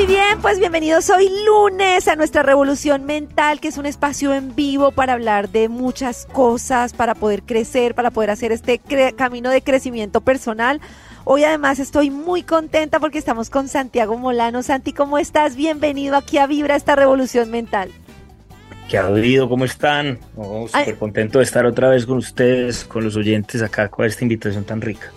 Muy bien, pues bienvenidos hoy lunes a nuestra Revolución Mental, que es un espacio en vivo para hablar de muchas cosas, para poder crecer, para poder hacer este camino de crecimiento personal. Hoy además estoy muy contenta porque estamos con Santiago Molano. Santi, ¿cómo estás? Bienvenido aquí a Vibra, esta Revolución Mental. ¿Qué ha habido? ¿Cómo están? Súper contento de estar otra vez con ustedes, con los oyentes acá, con esta invitación tan rica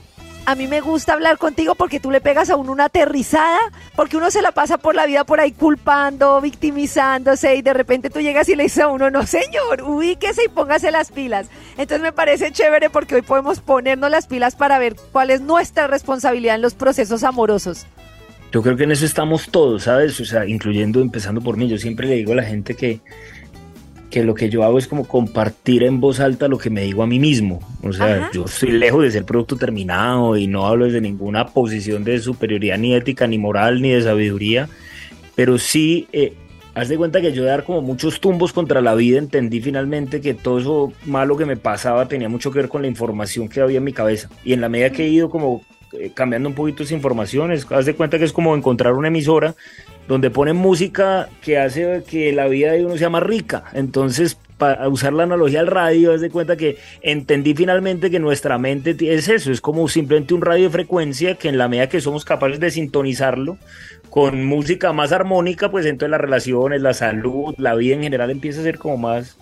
a mí me gusta hablar contigo porque tú le pegas a uno una aterrizada, porque uno se la pasa por la vida por ahí culpando, victimizándose y de repente tú llegas y le dices a uno, no señor, ubíquese y póngase las pilas. Entonces me parece chévere porque hoy podemos ponernos las pilas para ver cuál es nuestra responsabilidad en los procesos amorosos. Yo creo que en eso estamos todos, ¿sabes? O sea, incluyendo, empezando por mí, yo siempre le digo a la gente que que lo que yo hago es como compartir en voz alta lo que me digo a mí mismo. O sea, yo estoy lejos de ser producto terminado y no hablo desde ninguna posición de superioridad ni ética, ni moral, ni de sabiduría, pero sí, eh, haz de cuenta que yo de dar como muchos tumbos contra la vida entendí finalmente que todo eso malo que me pasaba tenía mucho que ver con la información que había en mi cabeza. Y en la medida que he ido como eh, cambiando un poquito esa informaciones, haz de cuenta que es como encontrar una emisora donde ponen música que hace que la vida de uno sea más rica. Entonces, para usar la analogía al radio, haz de cuenta que entendí finalmente que nuestra mente es eso, es como simplemente un radio de frecuencia que en la medida que somos capaces de sintonizarlo con música más armónica, pues entonces las relaciones, la salud, la vida en general empieza a ser como más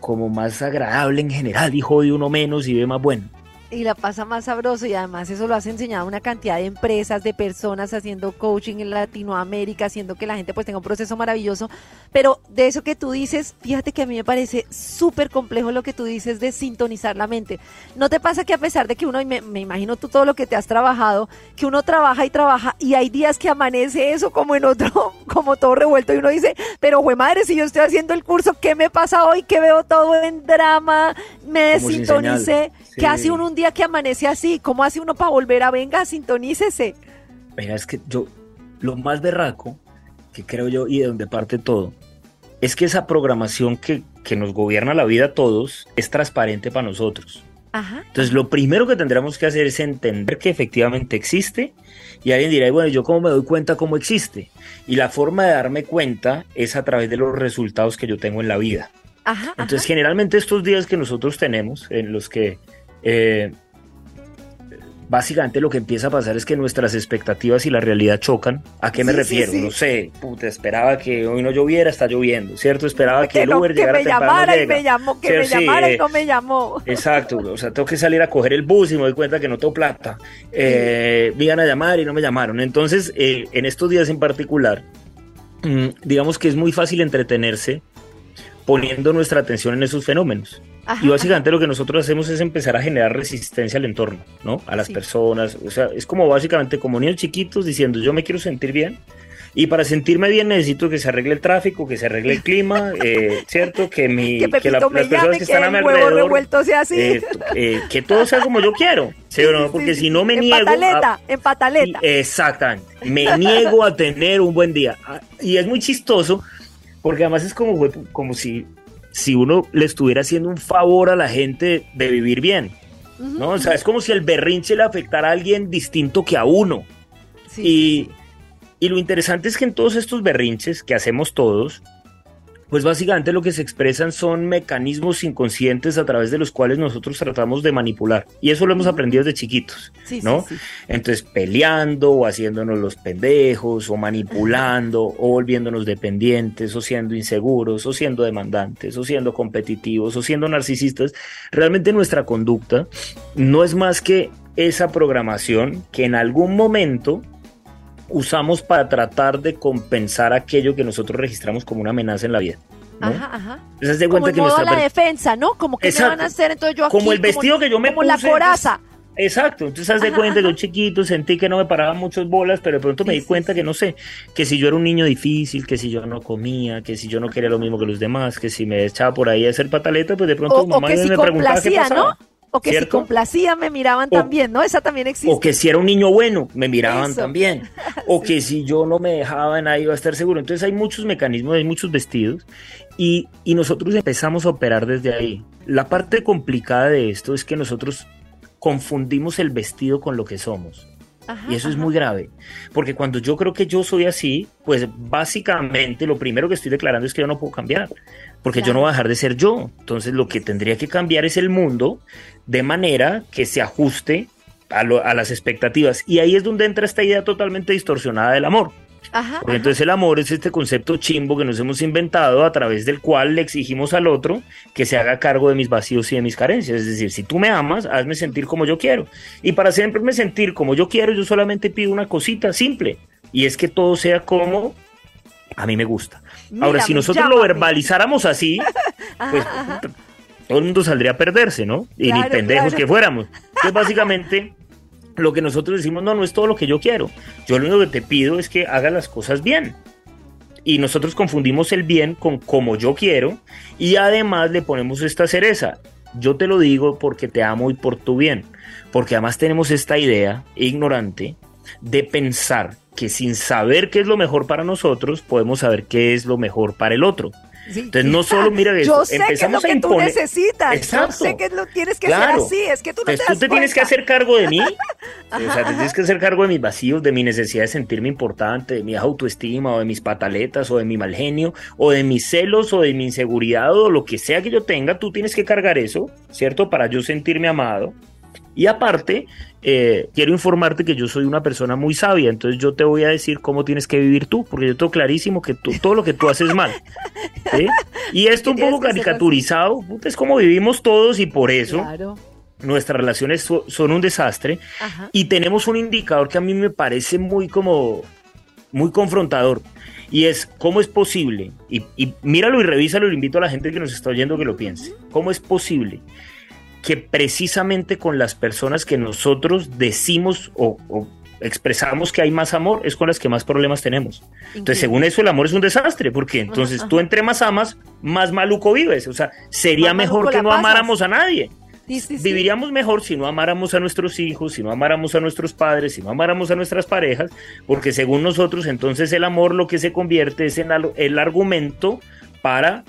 como más agradable en general y jode uno menos y ve más bueno y la pasa más sabroso y además eso lo has enseñado una cantidad de empresas, de personas haciendo coaching en Latinoamérica, haciendo que la gente pues tenga un proceso maravilloso. Pero de eso que tú dices, fíjate que a mí me parece súper complejo lo que tú dices de sintonizar la mente. ¿No te pasa que a pesar de que uno, y me, imagino tú todo lo que te has trabajado, que uno trabaja y trabaja y hay días que amanece eso como en otro, como todo revuelto y uno dice, pero güey madre, si yo estoy haciendo el curso, ¿qué me pasa hoy? Que veo todo en drama, me desintonicé. ¿Qué hace uno un día que amanece así? ¿Cómo hace uno para volver a venga, sintonícese? Mira, es que yo, lo más berraco, que creo yo, y de donde parte todo, es que esa programación que, que nos gobierna la vida a todos es transparente para nosotros. Ajá. Entonces, lo primero que tendremos que hacer es entender que efectivamente existe. Y alguien dirá, bueno, ¿yo cómo me doy cuenta cómo existe? Y la forma de darme cuenta es a través de los resultados que yo tengo en la vida. Ajá, Entonces, generalmente estos días que nosotros tenemos, en los que eh, básicamente lo que empieza a pasar es que nuestras expectativas y la realidad chocan. ¿A qué me refiero? No sé, puta, esperaba que hoy no lloviera, está lloviendo, ¿cierto? Esperaba que, el Uber llegara que me llamara y me llamó, que me llamara y no me llamó. Exacto, o sea, tengo que salir a coger el bus y me doy cuenta que no tengo plata. Eh, me iban a llamar y no me llamaron. Entonces, eh, en estos días en particular, mm, digamos que es muy fácil entretenerse poniendo nuestra atención en esos fenómenos. y básicamente lo que nosotros hacemos es empezar a generar resistencia al entorno, ¿no? A las personas. O sea, es como básicamente como niños chiquitos diciendo, yo me quiero sentir bien. Y para sentirme bien necesito que se arregle el tráfico, que se arregle el clima, eh, ¿cierto? Que, mi, que, las personas que están a mi alrededor... Sea así. Eh, eh, que todo sea como yo quiero, ¿sí o no? Porque si no me en niego... Pataleta, en pataleta. Exactamente. Me niego a tener un buen día. Ah, y es muy chistoso porque además es como, como si, si uno le estuviera haciendo un favor a la gente de vivir bien. ¿no? O sea, es como si el berrinche le afectara a alguien distinto que a uno. Y, y lo interesante es que en todos estos berrinches que hacemos todos, pues básicamente lo que se expresan son mecanismos inconscientes a través de los cuales nosotros tratamos de manipular. Y eso lo hemos aprendido desde chiquitos, ¿no? Entonces, peleando o haciéndonos los pendejos o manipulando o volviéndonos dependientes o siendo inseguros o siendo demandantes o siendo competitivos o siendo narcisistas, realmente nuestra conducta no es más que esa programación que en algún momento usamos para tratar de compensar aquello que nosotros registramos como una amenaza en la vida. Ajá, ajá. como que modo la defensa, ¿no? Como que me van a hacer, entonces yo Como el vestido que yo me como la coraza. Exacto, entonces haz de cuenta que yo chiquito sentí que no me paraban muchas bolas, pero de pronto me di cuenta que no sé, que si yo era un niño difícil, que si yo no comía, que si yo no quería lo mismo que los demás, que si me echaba por ahí a hacer pataleta, pues de pronto mamá me preguntaba qué pasaba. ¿no? O que si complacía me miraban también, ¿no? Esa también existe. O que si era un niño bueno, me miraban también. O que si yo no me dejaba, nadie iba a estar seguro. Entonces hay muchos mecanismos, hay muchos vestidos. Y, y nosotros empezamos a operar desde ahí. La parte complicada de esto es que nosotros confundimos el vestido con lo que somos. y eso es muy grave, porque cuando yo creo que yo soy así, pues básicamente lo primero que estoy declarando es que yo no puedo cambiar, porque yo no voy a dejar de ser yo. Entonces lo que tendría que cambiar es el mundo de manera que se ajuste a, a las expectativas. Y ahí es donde entra esta idea totalmente distorsionada del amor. Porque entonces el amor es este concepto chimbo que nos hemos inventado a través del cual le exigimos al otro que se haga cargo de mis vacíos y de mis carencias. Es decir, si tú me amas, hazme sentir como yo quiero. Y para siempre me sentir como yo quiero, yo solamente pido una cosita simple. Y es que todo sea como a mí me gusta. Ahora, si nosotros lo verbalizáramos así, pues todo el mundo saldría a perderse, ¿no? Y ni pendejos que fuéramos. Entonces, básicamente lo que nosotros decimos, no, no es todo lo que yo quiero. Yo lo único que te pido es que hagas las cosas bien. Y nosotros confundimos el bien con como yo quiero y además le ponemos esta cereza. Yo te lo digo porque te amo y por tu bien. Porque además tenemos esta idea ignorante de pensar que sin saber qué es lo mejor para nosotros, podemos saber qué es lo mejor para el otro. Entonces, no solo, mira, yo sé empezamos que es lo que tú necesitas. Exacto. Yo sé que lo tienes que hacer así. Es que tú no te tú te tienes que hacer cargo de mí. o sea, te tienes que hacer cargo de mis vacíos, de mi necesidad de sentirme importante, de mi autoestima, o de mis pataletas, o de mi mal genio, o de mis celos, o de mi inseguridad, o lo que sea que yo tenga. Tú tienes que cargar eso, ¿cierto? Para yo sentirme amado. Y aparte, eh, quiero informarte que yo soy una persona muy sabia, entonces yo te voy a decir cómo tienes que vivir tú, porque yo tengo clarísimo que todo lo que tú haces mal. Y esto un poco caricaturizado, es como vivimos todos y por eso nuestras relaciones son un desastre. Y tenemos un indicador que a mí me parece muy como, muy confrontador. Y es, ¿cómo es posible? Y, y míralo y revísalo y invito a la gente que nos está oyendo que lo piense. ¿Cómo es posible que precisamente con las personas que nosotros decimos o, expresamos que hay más amor es con las que más problemas tenemos. Entonces, según eso, el amor es un desastre, porque entonces tú entre más amas, más maluco vives. O sea, sería mejor que no amáramos a nadie. Viviríamos mejor si no amáramos a nuestros hijos, si no amáramos a nuestros padres, si no amáramos a nuestras parejas, porque según nosotros, entonces el amor lo que se convierte es en el argumento para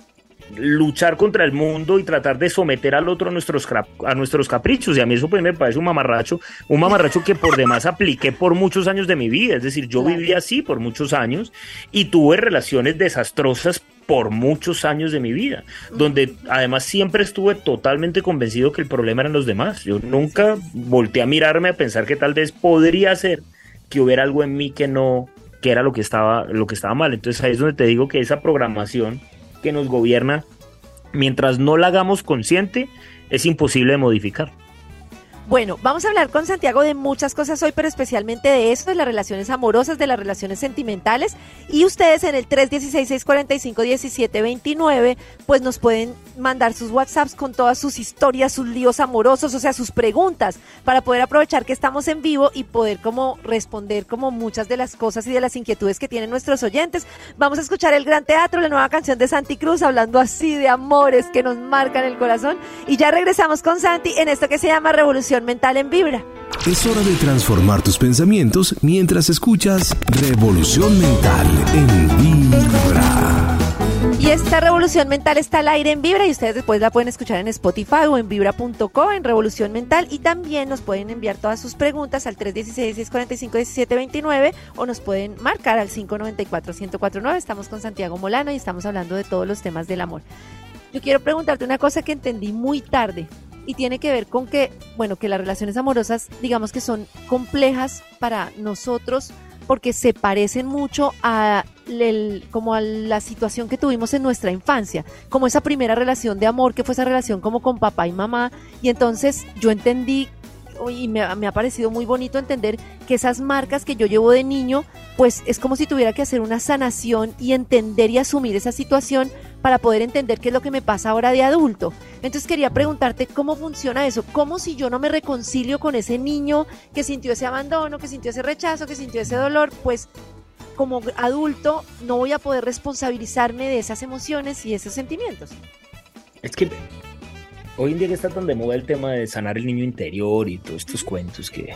luchar contra el mundo y tratar de someter al otro a nuestros, a nuestros caprichos. Y a mí eso pues me parece un mamarracho, un mamarracho que por demás apliqué por muchos años de mi vida. Es decir, yo viví así por muchos años y tuve relaciones desastrosas por muchos años de mi vida, donde además siempre estuve totalmente convencido que el problema eran los demás. Yo nunca volteé a mirarme a pensar que tal vez podría ser que hubiera algo en mí que no que era lo que estaba lo que estaba mal. Entonces ahí es donde te digo que esa programación que nos gobierna, mientras no la hagamos consciente, es imposible de modificar. Bueno, vamos a hablar con Santiago de muchas cosas hoy, pero especialmente de eso, de las relaciones amorosas, de las relaciones sentimentales. Y ustedes en el 316-645-1729, pues nos pueden mandar sus WhatsApps con todas sus historias, sus líos amorosos, o sea, sus preguntas, para poder aprovechar que estamos en vivo y poder como responder como muchas de las cosas y de las inquietudes que tienen nuestros oyentes. Vamos a escuchar el Gran Teatro, la nueva canción de Santi Cruz, hablando así de amores que nos marcan el corazón. Y ya regresamos con Santi en esto que se llama Revolución Mental en Vibra. Es hora de transformar tus pensamientos mientras escuchas Revolución Mental en Vibra. Y esta revolución mental está al aire en Vibra y ustedes después la pueden escuchar en Spotify o en vibra.co en Revolución Mental y también nos pueden enviar todas sus preguntas al 316-645-1729 o nos pueden marcar al 594-1049. Estamos con Santiago Molano y estamos hablando de todos los temas del amor. Yo quiero preguntarte una cosa que entendí muy tarde y tiene que ver con que, bueno, que las relaciones amorosas, digamos que son complejas para nosotros porque se parecen mucho a, como a la situación que tuvimos en nuestra infancia, como esa primera relación de amor que fue esa relación como con papá y mamá. Y entonces yo entendí y me, ha parecido muy bonito entender que esas marcas que yo llevo de niño, pues es como si tuviera que hacer una sanación y entender y asumir esa situación para poder entender qué es lo que me pasa ahora de adulto. Entonces quería preguntarte cómo funciona eso, cómo si yo no me reconcilio con ese niño que sintió ese abandono, que sintió ese rechazo, que sintió ese dolor, pues como adulto no voy a poder responsabilizarme de esas emociones y esos sentimientos. Es que hoy en día que está tan de moda el tema de sanar el niño interior y todos estos cuentos que,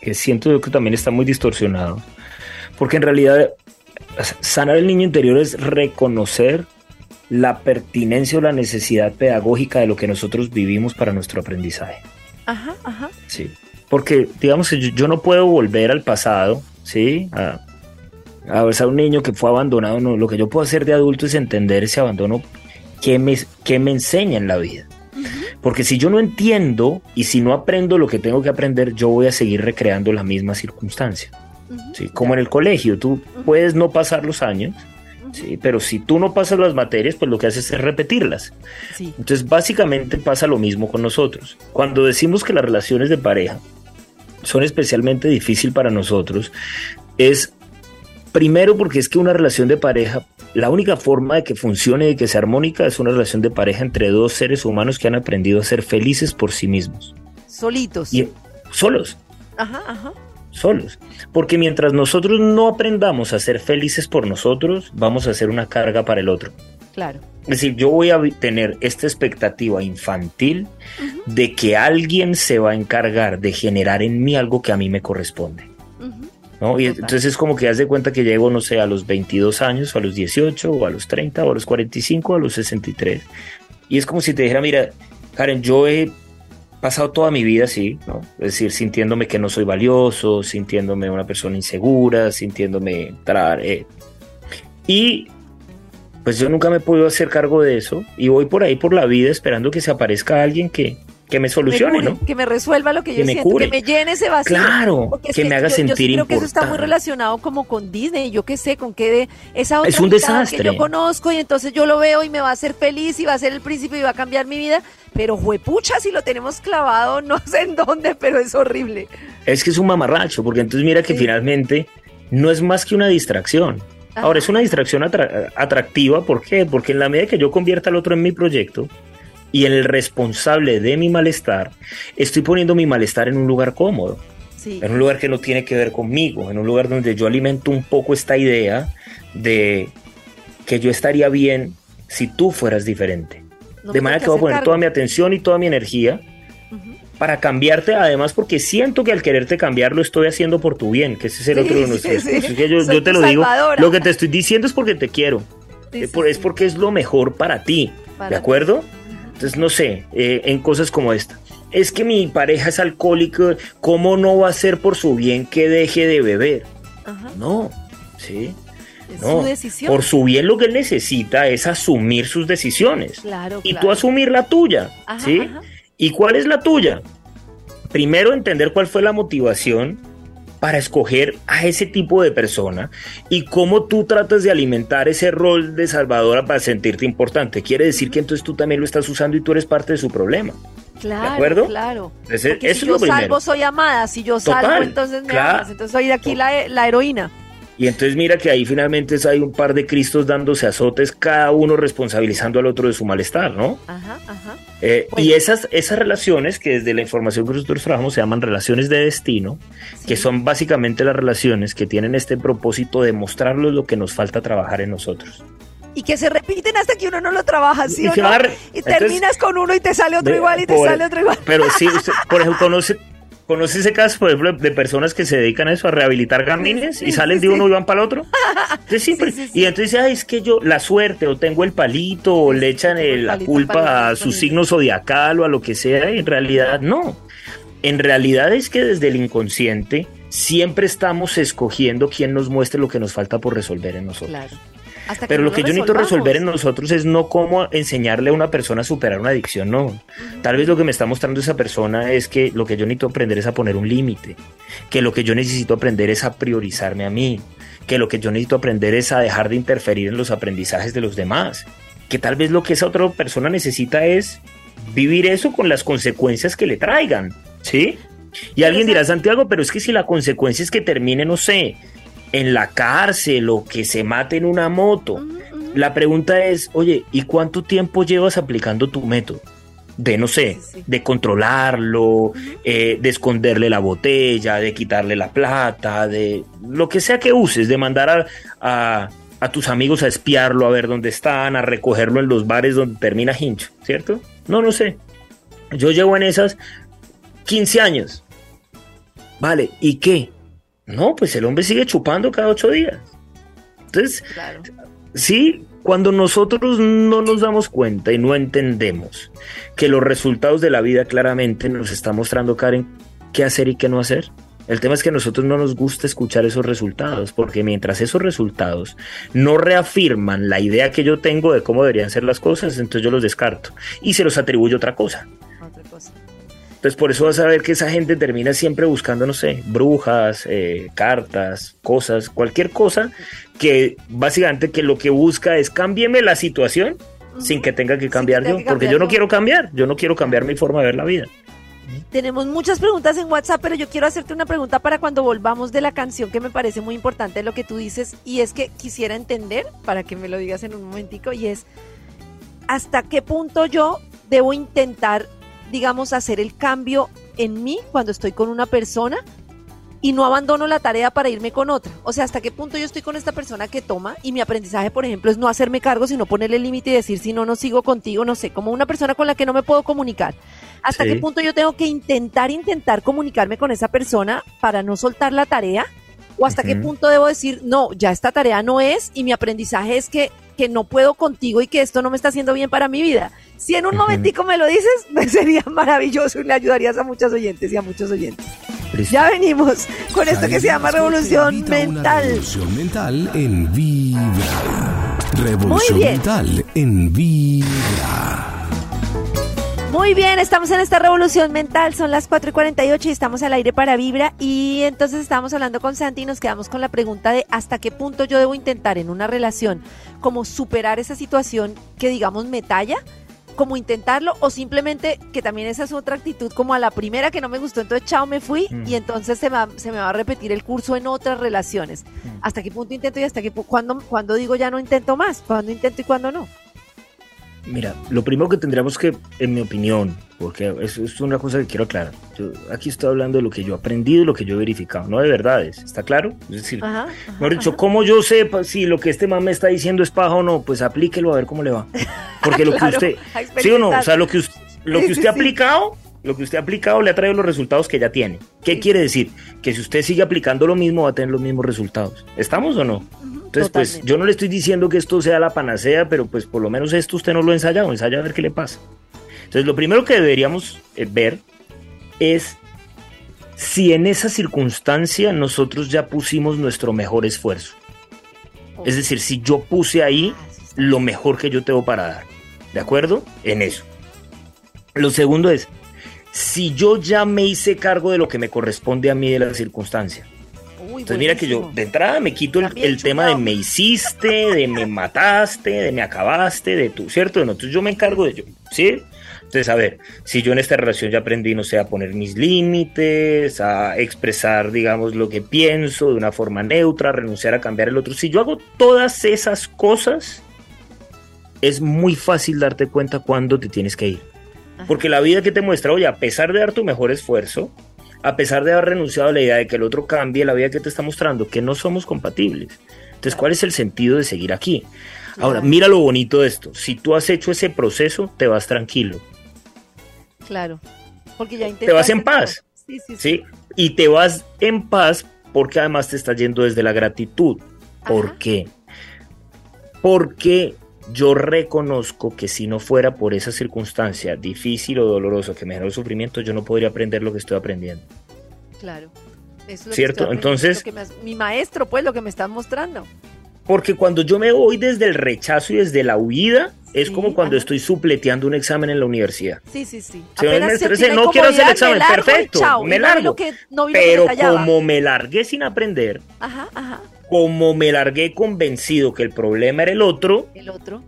que siento que también está muy distorsionado. Porque en realidad sanar el niño interior es reconocer la pertinencia o la necesidad pedagógica de lo que nosotros vivimos para nuestro aprendizaje. Ajá, ajá. Sí. Porque, digamos, yo, yo no puedo volver al pasado, ¿sí? A, a un niño que fue abandonado. No, lo que yo puedo hacer de adulto es entender ese abandono que me, que me enseña en la vida. Porque si yo no entiendo y si no aprendo lo que tengo que aprender, yo voy a seguir recreando la misma circunstancia. ¿sí? Como en el colegio, tú puedes no pasar los años, ¿sí? pero si tú no pasas las materias, pues lo que haces es repetirlas. Entonces, básicamente pasa lo mismo con nosotros. Cuando decimos que las relaciones de pareja son especialmente difíciles para nosotros, es primero porque es que una relación de pareja, la única forma de que funcione y que sea armónica es una relación de pareja entre dos seres humanos que han aprendido a ser felices por sí mismos. Solitos. Y, solos. Ajá, ajá solos. Porque mientras nosotros no aprendamos a ser felices por nosotros, vamos a ser una carga para el otro. Claro. Es decir, yo voy a tener esta expectativa infantil de que alguien se va a encargar de generar en mí algo que a mí me corresponde. ¿No? Y entonces es como que haz de cuenta que llego, no sé, a los 22 años, o a los 18, o a los 30, o a los 45, o a los 63. Y es como si te dijera, mira, Karen, yo he pasado toda mi vida así, ¿no? Es decir, sintiéndome que no soy valioso, sintiéndome una persona insegura, sintiéndome entrar. Eh. Y pues yo nunca me he podido hacer cargo de eso y voy por ahí por la vida esperando que se aparezca alguien que, que me solucione, ¿no? Que me resuelva lo que, yo siento, que me llene ese vacío. Claro, que, me haga sentir yo creo que eso está muy relacionado como con Disney, yo qué sé, con que de esa otra es un desastre. que yo conozco y entonces yo lo veo y me va a hacer feliz y va a ser el príncipe y va a cambiar mi vida, pero juepucha si lo tenemos clavado no sé en dónde, pero es horrible. Es que es un mamarracho, porque entonces mira que finalmente no es más que una distracción. Ahora, es una distracción atractiva, ¿por qué? Porque en la medida que yo convierta al otro en mi proyecto, y el responsable de mi malestar, estoy poniendo mi malestar en un lugar cómodo. En un lugar que no tiene que ver conmigo, en un lugar donde yo alimento un poco esta idea de que yo estaría bien si tú fueras diferente. de manera que voy a poner toda mi atención y toda mi energía para cambiarte, además porque siento que al quererte cambiar lo estoy haciendo por tu bien, que ese es el otro de nuestros yo, te lo digo, lo que te estoy diciendo es porque te quiero, es porque es lo mejor para ti, ¿de acuerdo? Entonces, no sé, eh, en cosas como esta. Es que mi pareja es alcohólica, ¿cómo no va a ser por su bien que deje de beber? No, ¿sí? Es su decisión. Por su bien lo que él necesita es asumir sus decisiones. Claro, y tú asumir la tuya, ¿sí? ¿Y cuál es la tuya? Primero entender cuál fue la motivación para escoger a ese tipo de persona y cómo tú tratas de alimentar ese rol de salvadora para sentirte importante. Quiere decir que entonces tú también lo estás usando y tú eres parte de su problema. Claro, ¿De acuerdo? Claro. eso si es yo lo salvo, soy amada. Si yo salvo, entonces me amas. Entonces soy aquí la, la heroína. Y entonces mira que ahí finalmente hay un par de Cristos dándose azotes, cada uno responsabilizando al otro de su malestar, ¿no? Ajá, ajá. Eh, y esas, esas relaciones que desde la información que nosotros trabajamos se llaman relaciones de destino, que son básicamente las relaciones que tienen este propósito de mostrarnos lo que nos falta trabajar en nosotros. Y que se repiten hasta que uno no lo trabaja, ¿sí y, o no? y terminas con uno y te sale otro igual y te sale otro igual. Pero sí, por ejemplo, conoce, ¿Conoces ese caso, por ejemplo, de personas que se dedican a eso, a rehabilitar gamines y salen de uno y van para el otro? y entonces dice, es que yo, la suerte, o tengo el palito, o le echan la culpa a su signo zodiacal o a lo que sea, y en realidad no. En realidad es que desde el inconsciente siempre estamos escogiendo quién nos muestre lo que nos falta por resolver en nosotros. Claro. Pero lo, que yo necesito resolver en nosotros es no cómo enseñarle a una persona a superar una adicción, no. Tal vez lo que me está mostrando esa persona es que lo que yo necesito aprender es a poner un límite, que lo que yo necesito aprender es a priorizarme a mí, que lo que yo necesito aprender es a dejar de interferir en los aprendizajes de los demás, que tal vez lo que esa otra persona necesita es vivir eso con las consecuencias que le traigan, ¿sí? Y alguien dirá, Santiago, pero es que si la consecuencia es que termine, no sé, en la cárcel o que se mate en una moto. La pregunta es, oye, ¿y cuánto tiempo llevas aplicando tu método? De, no sé, de controlarlo, eh, de esconderle la botella, de quitarle la plata, de lo que sea que uses, de mandar a, a tus amigos a espiarlo, a ver dónde están, a recogerlo en los bares donde termina hincho, ¿cierto? No, no sé. Yo llevo en esas 15 años. Vale, ¿y qué? No, pues el hombre sigue chupando cada ocho días. Entonces, sí, cuando nosotros no nos damos cuenta y no entendemos que los resultados de la vida claramente nos está mostrando, Karen, qué hacer y qué no hacer. El tema es que a nosotros no nos gusta escuchar esos resultados, porque mientras esos resultados no reafirman la idea que yo tengo de cómo deberían ser las cosas, entonces yo los descarto y se los atribuyo. Otra cosa. Entonces por eso vas a ver que esa gente termina siempre buscando, no sé, brujas, eh, cartas, cosas, cualquier cosa que básicamente que lo que busca es cámbieme la situación sin que tenga que cambiar yo, porque yo no quiero cambiar, yo no quiero cambiar mi forma de ver la vida. Tenemos muchas preguntas en WhatsApp, pero yo quiero hacerte una pregunta para cuando volvamos de la canción que me parece muy importante lo que tú dices y es que quisiera entender, para que me lo digas en un momentico, y es hasta qué punto yo debo intentar digamos, hacer el cambio en mí cuando estoy con una persona y no abandono la tarea para irme con otra. O sea, hasta qué punto yo estoy con esta persona que toma y mi aprendizaje, por ejemplo, es no hacerme cargo, sino ponerle límite y decir, si no, no sigo contigo, no sé, como una persona con la que no me puedo comunicar. Hasta qué punto yo tengo que intentar, intentar comunicarme con esa persona para no soltar la tarea. O hasta qué punto debo decir, no, ya esta tarea no es y mi aprendizaje es que, que no puedo contigo y que esto no me está haciendo bien para mi vida. Si en un momentico me lo dices, sería maravilloso y le ayudarías a muchos oyentes y a muchos oyentes. Ya venimos con esto que se llama Revolución Mental. Revolución Mental en Vibra. Revolución Mental en Vibra. Muy bien, estamos en esta revolución mental, son las 4 y 48 y estamos al aire para Vibra y entonces estamos hablando con Santi y nos quedamos con la pregunta de hasta qué punto yo debo intentar en una relación como superar esa situación que digamos me talla como intentarlo o simplemente que también esa es otra actitud como a la primera que no me gustó, entonces chao, me fui y mm. entonces se me, va, se me va a repetir el curso en otras relaciones. Mm. ¿Hasta qué punto intento y hasta qué cuando cuando digo ya no intento más? ¿Cuándo intento y cuándo no? Mira, lo primero que tendríamos que, en mi opinión, porque eso es una cosa que quiero aclarar. Yo aquí estoy hablando de lo que yo he aprendido y lo que yo he verificado, no de verdades, ¿está claro? Es decir, mejor dicho, ¿cómo yo sé si lo que este man me está diciendo es paja o no? Pues aplíquelo a ver cómo le va. Porque lo que usted, sí o no, o sea, lo que, lo que usted ha aplicado, lo que usted ha aplicado le ha traído los resultados que ya tiene. ¿Qué quiere decir? Que si usted sigue aplicando lo mismo va a tener los mismos resultados. ¿Estamos o no? Entonces, pues yo no le estoy diciendo que esto sea la panacea, pero pues por lo menos esto usted no lo ha ensayado, ensaya a ver qué le pasa. Entonces, lo primero que deberíamos eh, ver es si en esa circunstancia nosotros ya pusimos nuestro mejor esfuerzo. Es decir, si yo puse ahí ah, lo mejor que yo tengo para dar. ¿De acuerdo? En eso. Lo segundo es, si yo ya me hice cargo de lo que me corresponde a mí de la circunstancia. Entonces mira que yo de entrada me quito el, tema de me hiciste, de me mataste, de me acabaste, de tú, ¿cierto? Entonces yo me encargo de yo, ¿sí? Entonces, a ver, si yo en esta relación ya aprendí, no sé, a poner mis límites, a expresar, digamos, lo que pienso de una forma neutra, renunciar a cambiar el otro, si yo hago todas esas cosas, es muy fácil darte cuenta cuándo te tienes que ir. Porque la vida que te muestra, oye, a pesar de dar tu mejor esfuerzo, a pesar de haber renunciado a la idea de que el otro cambie, la vida que te está mostrando que no somos compatibles. Entonces, ¿cuál es el sentido de seguir aquí? Ahora, mira lo bonito de esto. Si tú has hecho ese proceso, te vas tranquilo. Claro. Porque ya Te vas en paz. Sí, sí, sí, Y te vas en paz porque además te está yendo desde la gratitud. ¿Por qué? Porque yo reconozco que si no fuera por esa circunstancia difícil o dolorosa que me generó sufrimiento, yo no podría aprender lo que estoy aprendiendo. Claro. es ¿Cierto? Entonces... mi maestro, pues, lo que me están mostrando. Porque cuando yo me voy desde el rechazo y desde la huida, es como cuando estoy supleteando un examen en la universidad. Sí, sí, sí. no quiero hacer el examen, perfecto, me largo. pero como me largué sin aprender, ajá, ajá como me largué convencido que el problema era el otro, el otro,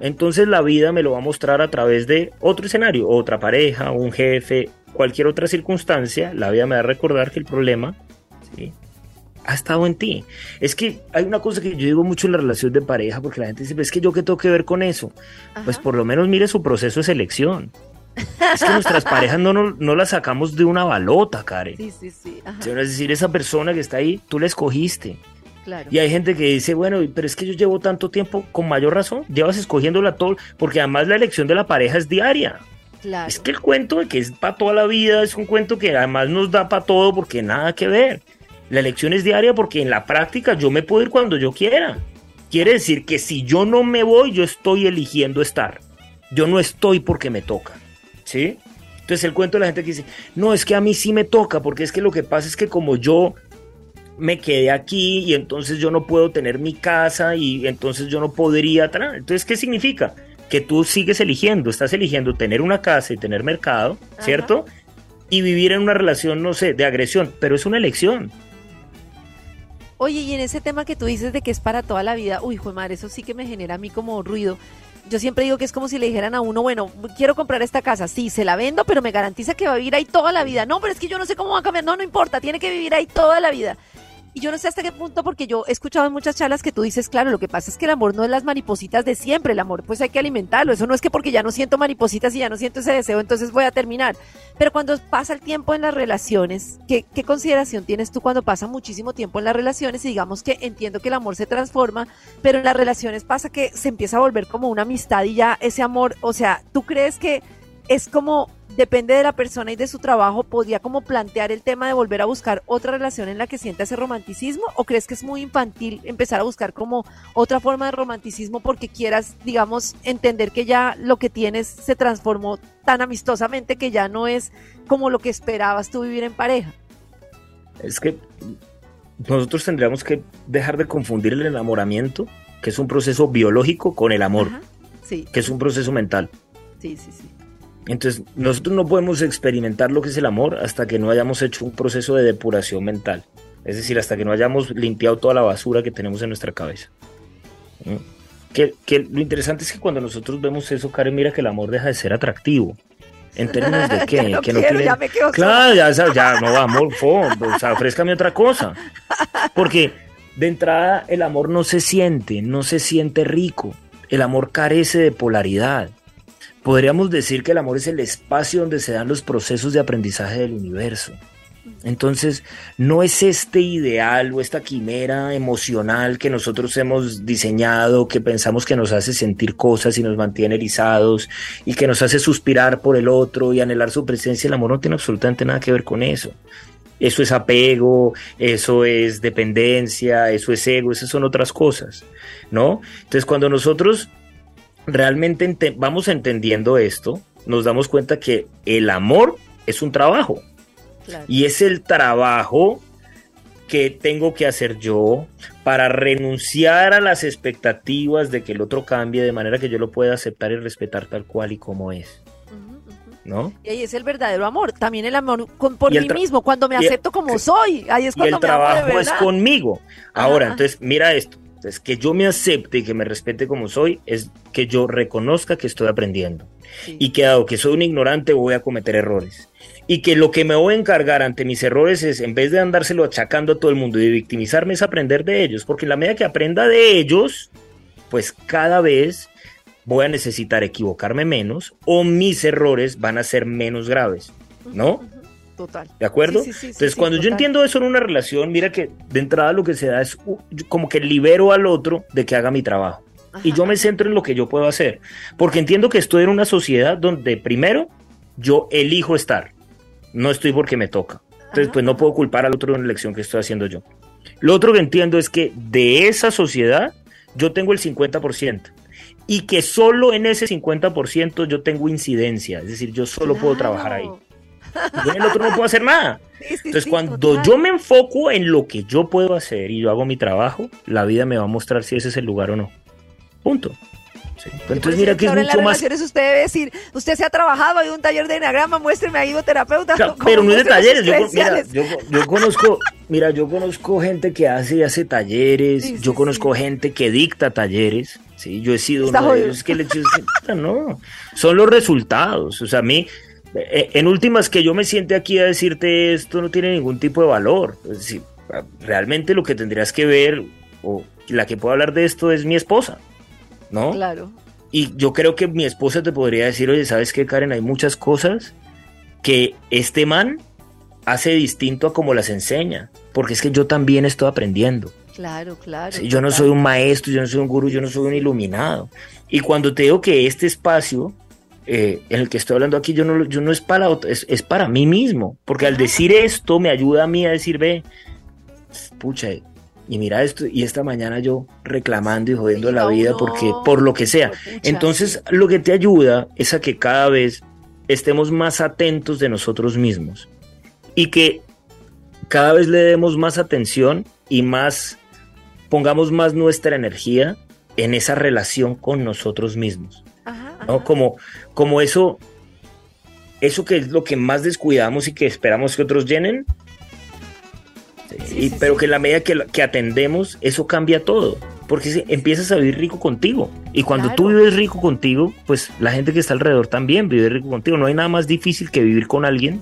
entonces la vida me lo va a mostrar a través de otro escenario, otra pareja, un jefe, cualquier otra circunstancia, la vida me va a recordar que el problema ha estado en ti. Es que hay una cosa que yo digo mucho en la relación de pareja, porque la gente dice, es que yo qué tengo que ver con eso. Pues por lo menos mire su proceso de selección. Es que nuestras parejas no, no, las sacamos de una balota, Karen. Sí, sí, sí. Es decir, esa persona que está ahí, tú la escogiste. Claro. Y hay gente que dice, bueno, pero es que yo llevo tanto tiempo, con mayor razón, llevas escogiéndola todo, porque además la elección de la pareja es diaria. Claro. Es que el cuento de que es para toda la vida es un cuento que además nos da para todo porque nada que ver. La elección es diaria porque en la práctica yo me puedo ir cuando yo quiera. Quiere decir que si yo no me voy, yo estoy eligiendo estar. Yo no estoy porque me toca. ¿Sí? Entonces el cuento de la gente que dice, no, es que a mí sí me toca, porque es que lo que pasa es que como yo me quedé aquí y entonces yo no puedo tener mi casa y entonces yo no podría... Entonces, ¿qué significa? Que tú sigues eligiendo, estás eligiendo tener una casa y tener mercado, ¿cierto? Y vivir en una relación, no sé, de agresión, pero es una elección. Oye, y en ese tema que tú dices de que es para toda la vida, uy, joder, madre, eso sí que me genera a mí como ruido. Yo siempre digo que es como si le dijeran a uno, bueno, quiero comprar esta casa, sí, se la vendo, pero me garantiza que va a vivir ahí toda la vida. No, pero es que yo no sé cómo va a cambiar, no, no importa, tiene que vivir ahí toda la vida. Y yo no sé hasta qué punto, porque yo he escuchado en muchas charlas que tú dices, claro, lo que pasa es que el amor no es las maripositas de siempre, el amor pues hay que alimentarlo, eso no es que porque ya no siento maripositas y ya no siento ese deseo, entonces voy a terminar. Pero cuando pasa el tiempo en las relaciones, ¿qué, qué consideración tienes tú cuando pasa muchísimo tiempo en las relaciones y digamos que entiendo que el amor se transforma, pero en las relaciones pasa que se empieza a volver como una amistad y ya ese amor, o sea, ¿tú crees que es como depende de la persona y de su trabajo, podría como plantear el tema de volver a buscar otra relación en la que sienta ese romanticismo? ¿O crees que es muy infantil empezar a buscar como otra forma de romanticismo porque quieras, digamos, entender que ya lo que tienes se transformó tan amistosamente que ya no es como lo que esperabas tú vivir en pareja? Es que nosotros tendríamos que dejar de confundir el enamoramiento, que es un proceso biológico, con el amor, sí. que es un proceso mental. Sí, sí, sí. Entonces, nosotros no podemos experimentar lo que es el amor hasta que no hayamos hecho un proceso de depuración mental. Es decir, hasta que no hayamos limpiado toda la basura que tenemos en nuestra cabeza. ¿Mm? Que, lo interesante es que cuando nosotros vemos eso, Karen, mira que el amor deja de ser atractivo. En términos de qué, que no tiene... ya me quedo Claro, ya, ya no amor, o sea, ofrézcame otra cosa. Porque de entrada el amor no se siente, no se siente rico. El amor carece de polaridad. Podríamos decir que el amor es el espacio donde se dan los procesos de aprendizaje del universo. Entonces, no es este ideal o esta quimera emocional que nosotros hemos diseñado, que pensamos que nos hace sentir cosas y nos mantiene erizados y que nos hace suspirar por el otro y anhelar su presencia. El amor no tiene absolutamente nada que ver con eso. Eso es apego, eso es dependencia, eso es ego, esas son otras cosas, ¿no? Entonces, cuando nosotros realmente vamos entendiendo esto, nos damos cuenta que el amor es un trabajo. Y es el trabajo que tengo que hacer yo para renunciar a las expectativas de que el otro cambie de manera que yo lo pueda aceptar y respetar tal cual y como es. ¿No? Y ahí es el verdadero amor, también el amor por mí mismo, cuando me acepto como soy, ahí es cuando y el trabajo es conmigo. Ahora, entonces, mira esto, entonces, que yo me acepte y que me respete como soy es que yo reconozca que estoy aprendiendo. Y que dado que soy un ignorante voy a cometer errores. Y que lo que me voy a encargar ante mis errores es, en vez de andárselo achacando a todo el mundo y de victimizarme, es aprender de ellos. Porque en la medida que aprenda de ellos, pues cada vez voy a necesitar equivocarme menos o mis errores van a ser menos graves. ¿No? Total. ¿De acuerdo? Entonces, cuando yo entiendo eso en una relación, mira que de entrada lo que se da es como que libero al otro de que haga mi trabajo. Y yo me centro en lo que yo puedo hacer. Porque entiendo que estoy en una sociedad donde primero yo elijo estar. No estoy porque me toca. Entonces, pues no puedo culpar al otro de una elección que estoy haciendo yo. Lo otro que entiendo es que de esa sociedad yo tengo el 50% y que solo en ese 50% yo tengo incidencia, es decir, yo solo puedo trabajar ahí y el otro no puedo hacer nada. Entonces, cuando yo me enfoco en lo que yo puedo hacer y yo hago mi trabajo, la vida me va a mostrar si ese es el lugar o no. Punto. Entonces, mira que es mucho más. Usted debe decir, usted se ha trabajado, hay un taller de enagrama, muéstreme ahí, terapeuta. pero no es de talleres. Yo, mira, yo, conozco, mira, yo conozco gente que hace y hace talleres. yo conozco gente que dicta talleres. Sí, yo he sido uno de ellos que le no, son los resultados. O sea, a mí, en últimas que yo me siente aquí a decirte esto no tiene ningún tipo de valor. Es decir, realmente lo que tendrías que ver, o la que puede hablar de esto es mi esposa, ¿no? Claro. Y yo creo que mi esposa te podría decir, oye, ¿sabes qué, Karen? Hay muchas cosas que este man hace distinto a como las enseña, porque es que yo también estoy aprendiendo. Claro, claro. yo no soy un maestro, yo no soy un gurú, yo no soy un iluminado. Y cuando te digo que este espacio eh, en el que estoy hablando aquí, yo no, yo no es para es, es para mí mismo, porque al decir esto me ayuda a mí a decir, ve, pucha, y mira esto, y esta mañana yo reclamando y jodiendo la vida porque, por lo que sea. Entonces, lo que te ayuda es a que cada vez estemos más atentos de nosotros mismos y que cada vez le demos más atención y más pongamos más nuestra energía en esa relación con nosotros mismos. ¿No? Como, como eso, eso que es lo que más descuidamos y que esperamos que otros llenen, y, pero que en la medida que, que, atendemos, eso cambia todo. Porque empiezas a vivir rico contigo. Y cuando tú vives rico contigo, pues la gente que está alrededor también vive rico contigo. No hay nada más difícil que vivir con alguien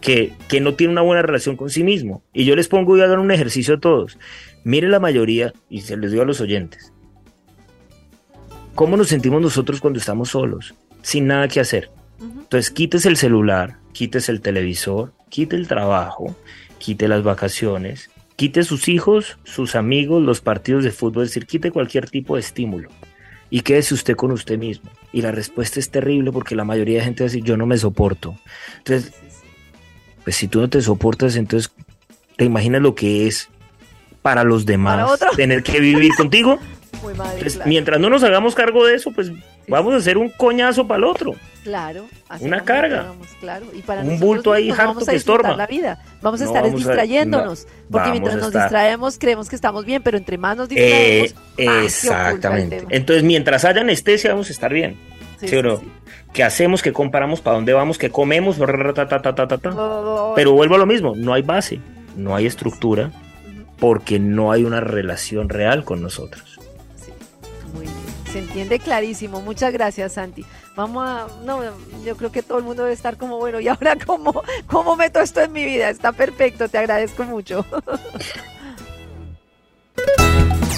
que, que no tiene una buena relación con sí mismo. Y yo les pongo y hagan un ejercicio a todos. Mire la mayoría, y se les digo a los oyentes, ¿cómo nos sentimos nosotros cuando estamos solos, sin nada que hacer? Entonces, quites el celular, quites el televisor, quite el trabajo, quite las vacaciones, quite sus hijos, sus amigos, los partidos de fútbol, es decir, quite cualquier tipo de estímulo y quédese usted con usted mismo. Y la respuesta es terrible porque la mayoría de gente va a decir, yo no me soporto. Entonces, pues si tú no te soportas, entonces te imaginas lo que es para los demás tener que vivir contigo. Mientras no nos hagamos cargo de eso, pues vamos a hacer un coñazo para el otro. Claro. Una carga. claro. Y para un bulto ahí harto que estorba. la vida. Vamos a estar distrayéndonos. porque mientras nos distraemos, creemos que estamos bien, pero entre más nos distraemos. Eh, exactamente. Entonces, mientras haya anestesia, vamos a estar bien. ¿Sí, o no? ¿Qué hacemos? ¿Qué comparamos? ¿Para dónde vamos? ¿Qué comemos? Pero vuelvo a lo mismo, no hay base, no hay estructura, porque no hay una relación real con nosotros. Se entiende clarísimo. Muchas gracias, Santi. Vamos a, no, yo creo que todo el mundo debe estar como, bueno, ¿y ahora cómo, cómo meto esto en mi vida? Está perfecto, te agradezco mucho.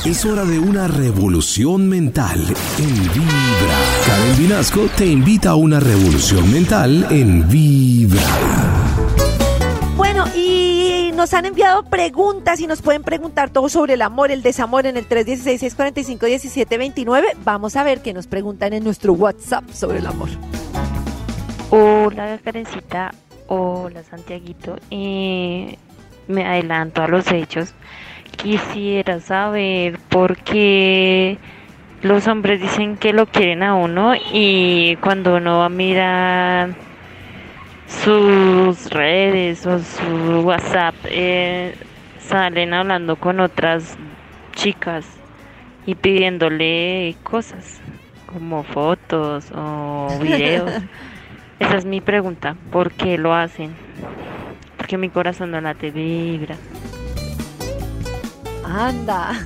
Es hora de una revolución mental en Vibra. Karen Vinasco te invita a una revolución mental en Vibra. Bueno, y nos han enviado preguntas y nos pueden preguntar todo sobre el amor, el desamor en el 316-645-1729. Vamos a ver qué nos preguntan en nuestro WhatsApp sobre el amor. Hola, Karencita. Hola, Santiaguito. Eh, me adelanto a los hechos quisiera saber por qué los hombres dicen que lo quieren a uno y cuando uno va a mirar sus redes o su WhatsApp eh, salen hablando con otras chicas y pidiéndole cosas como fotos o videos. Esa es mi pregunta, ¿por qué lo hacen? Porque mi corazón no late vibra. Anda.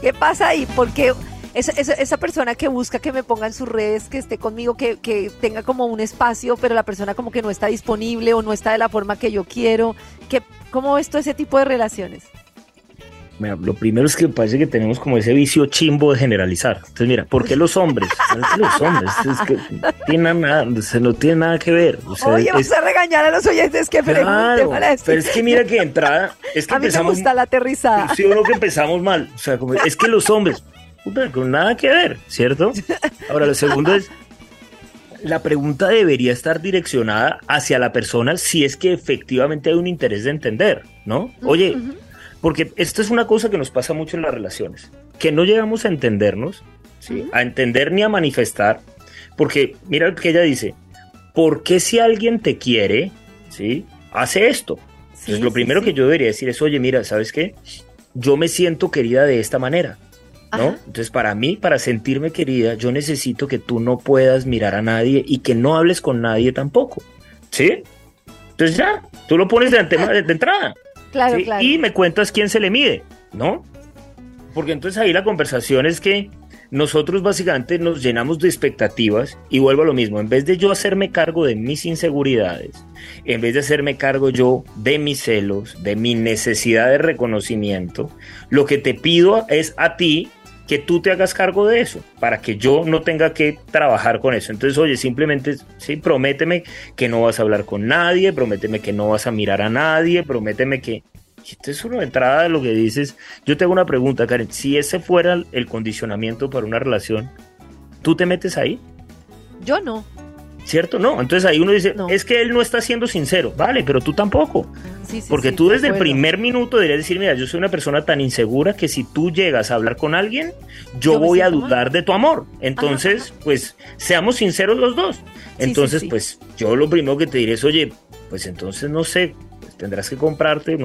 ¿Qué pasa ahí? Porque esa, esa, persona que busca que me ponga en sus redes, que esté conmigo, que, que, tenga como un espacio, pero la persona como que no está disponible o no está de la forma que yo quiero. ¿Qué, ¿Cómo ves todo ese tipo de relaciones? Mira, lo primero es que parece que tenemos como ese vicio chimbo de generalizar. Entonces, mira, ¿por qué los hombres? los hombres? Es que tienen nada, no tiene nada que ver. Oye, vas a regañar a los oyentes que claro, Pero es que mira que entrada, es que a mí me gusta la aterrizada. Sí, uno que empezamos mal. O sea, como, es que los hombres, puta, con nada que ver, ¿cierto? Ahora, lo segundo es, la pregunta debería estar direccionada hacia la persona si es que efectivamente hay un interés de entender, ¿no? Oye, porque esto es una cosa que nos pasa mucho en las relaciones, que no llegamos a entendernos, ¿sí? a entender ni a manifestar, porque mira lo que ella dice, ¿por qué si alguien te quiere, ¿sí? hace esto? Entonces lo primero que yo debería decir es, oye, mira, ¿sabes qué? Yo me siento querida de esta manera. ¿No? Entonces, para mí, para sentirme querida, yo necesito que tú no puedas mirar a nadie y que no hables con nadie tampoco. ¿Sí? Entonces ya, tú lo pones de, de entrada. Claro, claro. Y me cuentas quién se le mide, ¿no? Porque entonces ahí la conversación es que nosotros básicamente nos llenamos de expectativas y vuelvo a lo mismo, en vez de yo hacerme cargo de mis inseguridades, en vez de hacerme cargo yo de mis celos, de mi necesidad de reconocimiento, lo que te pido es a ti que tú te hagas cargo de eso, para que yo no tenga que trabajar con eso. Entonces, oye, simplemente, sí, prométeme que no vas a hablar con nadie, prométeme que no vas a mirar a nadie, prométeme que... Esto es una entrada de lo que dices. Yo te hago una pregunta, Karen. Si ese fuera el condicionamiento para una relación, ¿tú te metes ahí? Yo no. ¿Cierto? No. Entonces ahí uno dice, es que él no está siendo sincero. Vale, pero tú tampoco. Porque tú desde el primer minuto deberías decir, mira, yo soy una persona tan insegura que si tú llegas a hablar con alguien, yo, voy a dudar de tu amor. Entonces, pues, seamos sinceros los dos. Entonces, pues, yo lo primero que te diré es, oye, pues entonces no sé, pues, tendrás que comprarte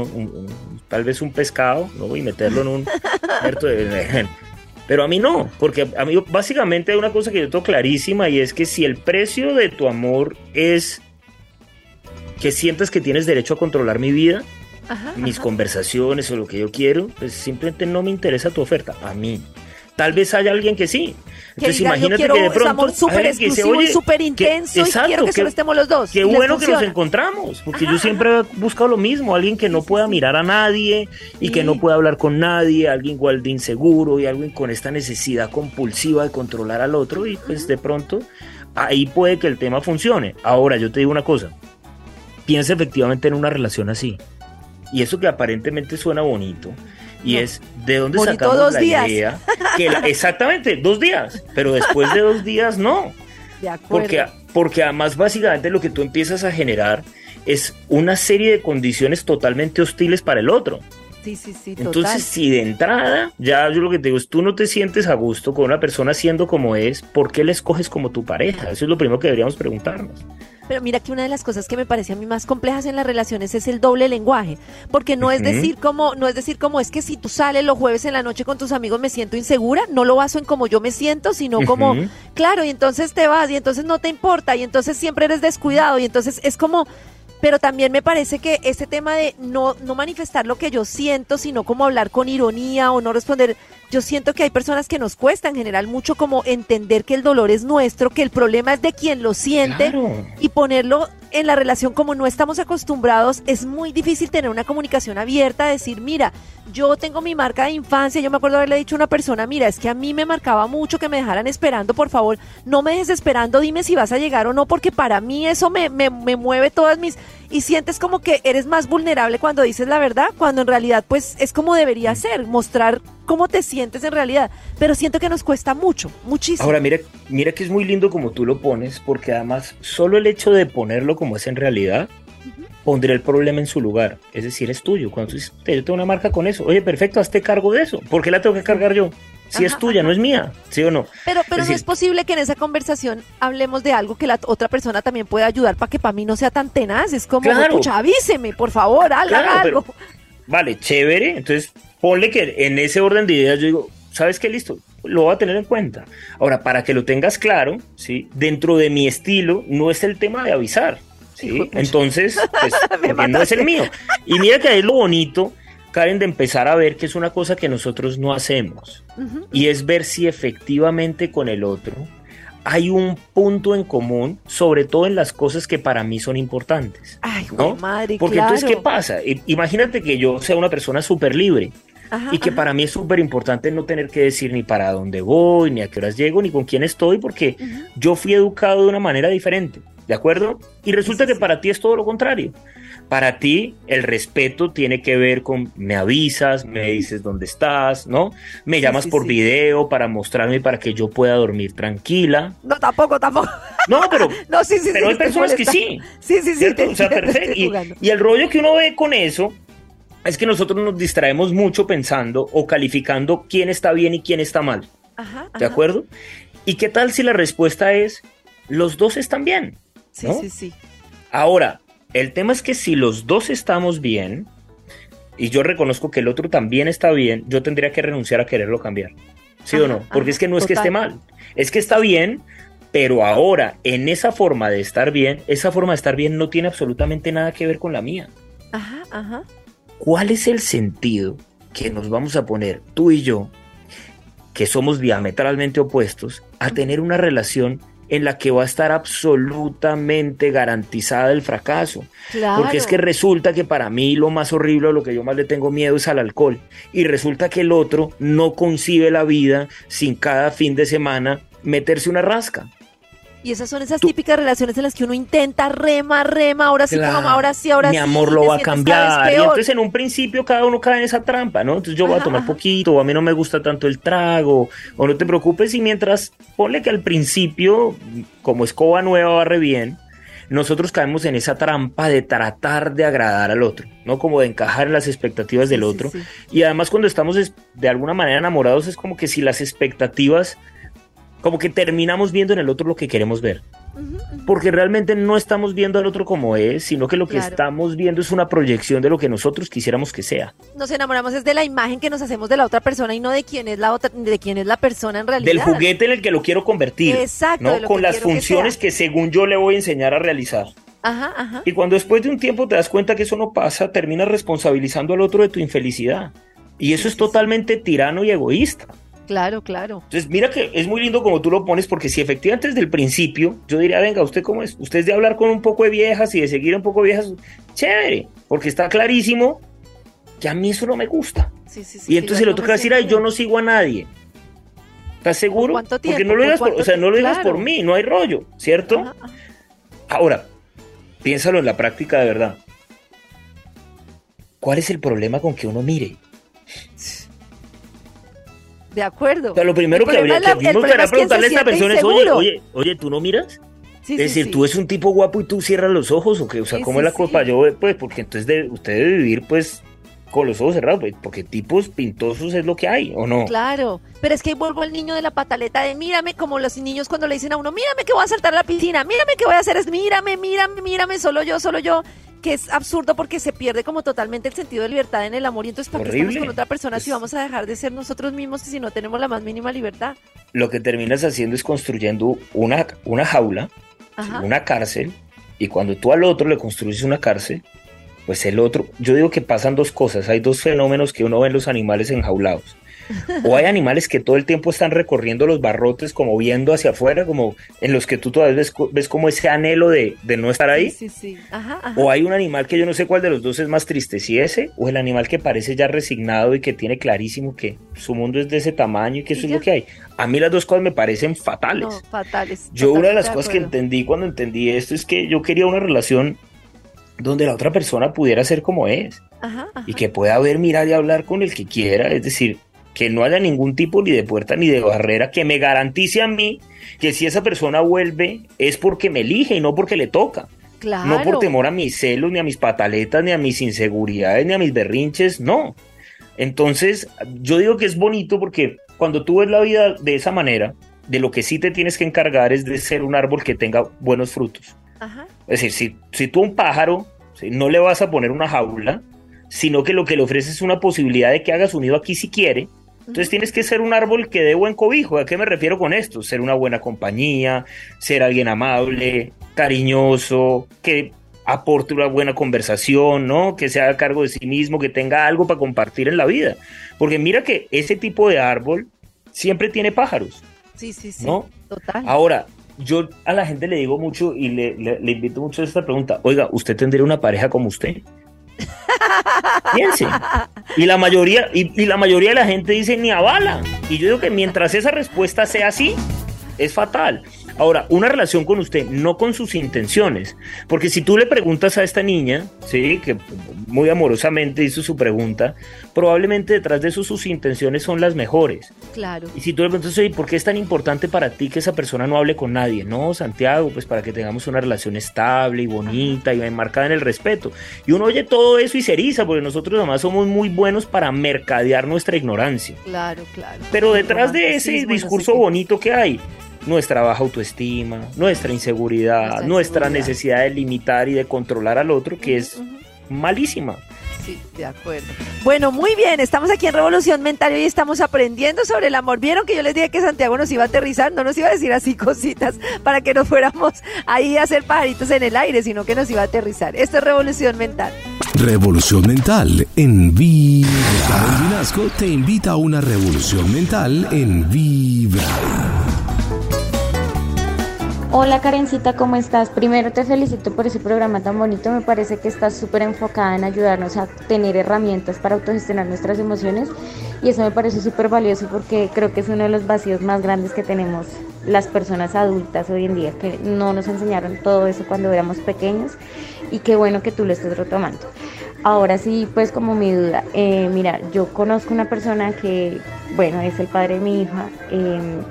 tal vez un pescado, ¿no? Y meterlo en un... Pero a mí no, porque a mí básicamente hay una cosa que yo tengo clarísima y es que si el precio de tu amor es que sientas que tienes derecho a controlar mi vida, mis conversaciones o lo que yo quiero, pues simplemente no me interesa tu oferta, a mí. Tal vez haya alguien que sí. Entonces imagínate que de pronto amor súper exclusivo y súper intenso y quiero que, solo estemos los dos. Qué bueno que nos encontramos, porque yo siempre he buscado lo mismo, alguien que no pueda mirar a nadie y que no pueda hablar con nadie, alguien igual de inseguro y alguien con esta necesidad compulsiva de controlar al otro y pues de pronto ahí puede que el tema funcione. Ahora yo te digo una cosa, piensa efectivamente en una relación así. Y eso que aparentemente suena bonito, y es de dónde sacamos la idea que exactamente dos días pero después de dos días no. Porque porque además básicamente lo que tú empiezas a generar es una serie de condiciones totalmente hostiles para el otro Sí, sí, sí. Entonces, si de entrada, ya yo lo que te digo es, tú no te sientes a gusto con una persona siendo como es, ¿por qué la escoges como tu pareja? Eso es lo primero que deberíamos preguntarnos. Pero mira que una de las cosas que me parece a mí más complejas en las relaciones es el doble lenguaje, porque no es decir como no es decir como es que si tú sales los jueves en la noche con tus amigos me siento insegura, no lo baso en como yo me siento, sino como claro, y entonces te vas y entonces no te importa y entonces siempre eres descuidado y entonces es como pero también me parece que ese tema de no, no manifestar lo que yo siento, sino como hablar con ironía o no responder, yo siento que hay personas que nos cuesta en general mucho como entender que el dolor es nuestro, que el problema es de quien lo siente y ponerlo en la relación como no estamos acostumbrados, es muy difícil tener una comunicación abierta, decir, mira, yo tengo mi marca de infancia, yo me acuerdo haberle dicho a una persona, mira, es que a mí me marcaba mucho que me dejaran esperando, por favor, no me dejes esperando, dime si vas a llegar o no, porque para mí eso me, me, me mueve todas mis... Y sientes como que eres más vulnerable cuando dices la verdad, cuando en realidad pues es como debería ser, mostrar cómo te sientes en realidad. Pero siento que nos cuesta mucho, muchísimo. Ahora, mira, mira que es muy lindo como tú lo pones, porque además solo el hecho de ponerlo como es en realidad, pondría el problema en su lugar. Es decir, es tuyo. Cuando tú dices, yo tengo una marca con eso, oye, perfecto, hazte cargo de eso. ¿Por qué la tengo que cargar yo? Si es tuya, no es mía, ¿sí o no? Pero, pero no es posible que en esa conversación hablemos de algo que la otra persona también pueda ayudar para que para mí no sea tan tenaz. Es como, claro. avíseme, por favor, haga algo. vale, chévere. Entonces, ponle que en ese orden de ideas yo digo, ¿sabes qué? Listo, lo voy a tener en cuenta. Ahora, para que lo tengas claro, ¿sí? dentro de mi estilo no es el tema de avisar. ¿Sí? Entonces, pues, no es el mío. Y mira que ahí es lo bonito, Karen, de empezar a ver que es una cosa que nosotros no hacemos. Y es ver si efectivamente con el otro hay un punto en común, sobre todo en las cosas que para mí son importantes. Ay, ¿no? madre, Porque entonces, ¿qué pasa? Imagínate que yo sea una persona súper libre y que para mí es súper importante no tener que decir ni para dónde voy, ni a qué horas llego, ni con quién estoy, porque yo fui educado de una manera diferente, ¿de acuerdo? Y resulta que para ti es todo lo contrario. Para ti el respeto tiene que ver con me avisas, me dices dónde estás, ¿no? Me llamas por video para mostrarme para que yo pueda dormir tranquila. No, tampoco, tampoco. No, pero, no, sí, sí, pero hay personas que sí. Sí, sí, sí. o sea, perfecto. y el rollo que uno ve con eso es que nosotros nos distraemos mucho pensando o calificando quién está bien y quién está mal. ¿De acuerdo? ¿Y qué tal si la respuesta es los dos están bien? Sí, sí, sí. Ahora, el tema es que si los dos estamos bien y yo reconozco que el otro también está bien, yo tendría que renunciar a quererlo cambiar. ¿Sí o no? Porque es que no es que esté mal, es que está bien, pero ahora en esa forma de estar bien, esa forma de estar bien no tiene absolutamente nada que ver con la mía. Ajá, ajá. ¿cuál es el sentido que nos vamos a poner tú y yo que somos diametralmente opuestos, a tener una relación en la que va a estar absolutamente garantizada el fracaso. Porque es que resulta que para mí lo más horrible, lo que yo más le tengo miedo es al alcohol. Y resulta que el otro no concibe la vida sin cada fin de semana meterse una rasca. Y esas son esas típicas relaciones en las que uno intenta rema, rema, ahora sí, ahora sí, ahora sí. Mi amor lo va a cambiar. Y entonces en un principio cada uno cae en esa trampa, ¿no? Entonces yo voy a tomar poquito, o a mí no me gusta tanto el trago, o no te preocupes. Y mientras, ponle que al principio, como escoba nueva barre bien, nosotros caemos en esa trampa de tratar de agradar al otro, ¿no? Como de encajar en las expectativas del otro. Y además cuando estamos de alguna manera enamorados es como que si las expectativas como que terminamos viendo en el otro lo que queremos ver. Porque realmente no estamos viendo al otro como es, sino que lo que estamos viendo es una proyección de lo que nosotros quisiéramos que sea. Nos enamoramos es de la imagen que nos hacemos de la otra persona y no de quién es la otra, de quién es la persona en realidad. Del juguete en el que lo quiero convertir. Exacto. Con las funciones que, según yo le voy a enseñar a realizar. Ajá, ajá. Y cuando después de un tiempo te das cuenta que eso no pasa, terminas responsabilizando al otro de tu infelicidad. Y eso es totalmente tirano y egoísta. Claro, claro. Entonces, mira que es muy lindo como tú lo pones, porque si efectivamente desde el principio, yo diría, venga, ¿usted cómo es? Usted es de hablar con un poco de viejas y de seguir un poco de viejas, chévere, porque está clarísimo que a mí eso no me gusta. Sí, sí, sí, y entonces el otro que va a decir, ay, yo no sigo a nadie. ¿Estás seguro? ¿Cuánto tiempo? Porque no lo digas por, o sea, no lo digas por mí, no hay rollo, ¿cierto? Ahora, piénsalo en la práctica de verdad. ¿Cuál es el problema con que uno mire? De acuerdo. O sea, lo primero que habría que, preguntarle a esta persona es, oye, oye, oye, ¿tú no miras? es decir, tú eres un tipo guapo y tú cierras los ojos o qué, o sea, ¿cómo es la culpa? Yo, pues, porque entonces de, usted debe vivir, pues, con los ojos cerrados, pues, porque tipos pintosos es lo que hay, ¿o no? Claro, pero es que vuelvo al niño de la pataleta de mírame, como los niños cuando le dicen a uno, mírame que voy a saltar a la piscina, mírame que voy a hacer es, mírame, mírame, mírame, solo yo, solo yo que es absurdo porque se pierde como totalmente el sentido de libertad en el amor y entonces ¿para qué estamos con otra persona si vamos a dejar de ser nosotros mismos y si no tenemos la más mínima libertad? Lo que terminas haciendo es construyendo una, una jaula, una cárcel, y cuando tú al otro le construyes una cárcel, pues el otro, yo digo que pasan dos cosas, hay dos fenómenos que uno ve en los animales enjaulados. O hay animales que todo el tiempo están recorriendo los barrotes como viendo hacia afuera, como en los que tú todavía ves, ves como ese anhelo de, no estar ahí. Sí, sí, O hay un animal que yo no sé cuál de los dos es más triste, si ese o el animal que parece ya resignado y que tiene clarísimo que su mundo es de ese tamaño y que eso es lo que hay. A mí las dos cosas me parecen fatales. No, fatales. Yo una de las cosas que entendí cuando entendí esto es que yo quería una relación donde la otra persona pudiera ser como es. Y que pueda ver, mirar y hablar con el que quiera. Es decir, que no haya ningún tipo ni de puerta ni de barrera que me garantice a mí que si esa persona vuelve es porque me elige y no porque le toca. Claro. No por temor a mis celos, ni a mis pataletas, ni a mis inseguridades, ni a mis berrinches, no. Entonces, yo digo que es bonito porque cuando tú ves la vida de esa manera, de lo que sí te tienes que encargar es de ser un árbol que tenga buenos frutos. Es decir, si, si tú a un pájaro no le vas a poner una jaula, sino que lo que le ofreces es una posibilidad de que haga su nido aquí si quiere, entonces tienes que ser un árbol que dé buen cobijo. ¿A qué me refiero con esto? Ser una buena compañía, ser alguien amable, cariñoso, que aporte una buena conversación, ¿no? Que se haga cargo de sí mismo, que tenga algo para compartir en la vida. Porque mira que ese tipo de árbol siempre tiene pájaros. Sí, sí, sí. ¿no? Total. Ahora, yo a la gente le digo mucho y le, invito mucho a esta pregunta. Oiga, ¿usted tendría una pareja como usted? Piense. Y la mayoría, y, la mayoría de la gente dice ni a bala. Y yo digo que mientras esa respuesta sea así, es fatal. Ahora, una relación con usted, no con sus intenciones. Porque si tú le preguntas a esta niña, sí, que muy amorosamente hizo su pregunta, probablemente detrás de eso sus intenciones son las mejores. Claro. Y si tú le preguntas, oye, ¿por qué es tan importante para ti que esa persona no hable con nadie? No, Santiago, pues para que tengamos una relación estable y bonita y enmarcada en el respeto. Y uno oye todo eso y se eriza, porque nosotros además somos muy buenos para mercadear nuestra ignorancia. Claro, claro. Pero detrás de ese discurso bonito que hay, nuestra baja autoestima, nuestra inseguridad, nuestra, necesidad de limitar y de controlar al otro, que es malísima. Sí, de acuerdo. Bueno, muy bien, estamos aquí en Revolución Mental y estamos aprendiendo sobre el amor. Vieron que yo les dije que Santiago nos iba a aterrizar, no nos iba a decir así cositas para que no fuéramos ahí a hacer pajaritos en el aire, sino que nos iba a aterrizar. Esto es Revolución Mental. Revolución Mental en Vibra. Karen Vinasco te invita a una revolución mental en Vibra. Hola Karencita, ¿cómo estás? Primero te felicito por ese programa tan bonito, me parece que estás súper enfocada en ayudarnos a tener herramientas para autogestionar nuestras emociones y eso me parece súper valioso porque creo que es uno de los vacíos más grandes que tenemos las personas adultas hoy en día, que no nos enseñaron todo eso cuando éramos pequeños y qué bueno que tú lo estés retomando. Ahora sí, pues como mi duda, eh, mira, yo conozco una persona que, bueno, es el padre de mi hija. Eh,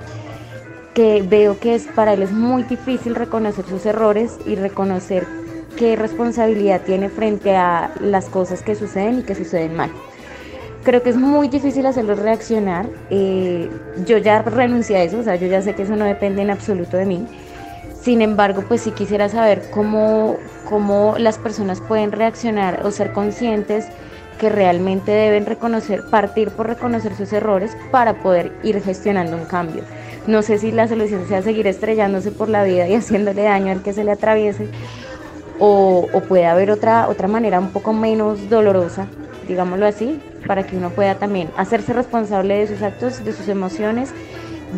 que veo que es para él es muy difícil reconocer sus errores y reconocer qué responsabilidad tiene frente a las cosas que suceden y que suceden mal. Creo que es muy difícil hacerlo reaccionar. Eh, yo ya renuncié a eso, o sea, yo ya sé que eso no depende en absoluto de mí. Sin embargo, pues sí quisiera saber cómo, cómo las personas pueden reaccionar o ser conscientes que realmente deben reconocer, partir por reconocer sus errores para poder ir gestionando un cambio. No sé si la solución sea seguir estrellándose por la vida y haciéndole daño al que se le atraviese, o, puede haber otra, otra manera un poco menos dolorosa, digámoslo así, para que uno pueda también hacerse responsable de sus actos, de sus emociones,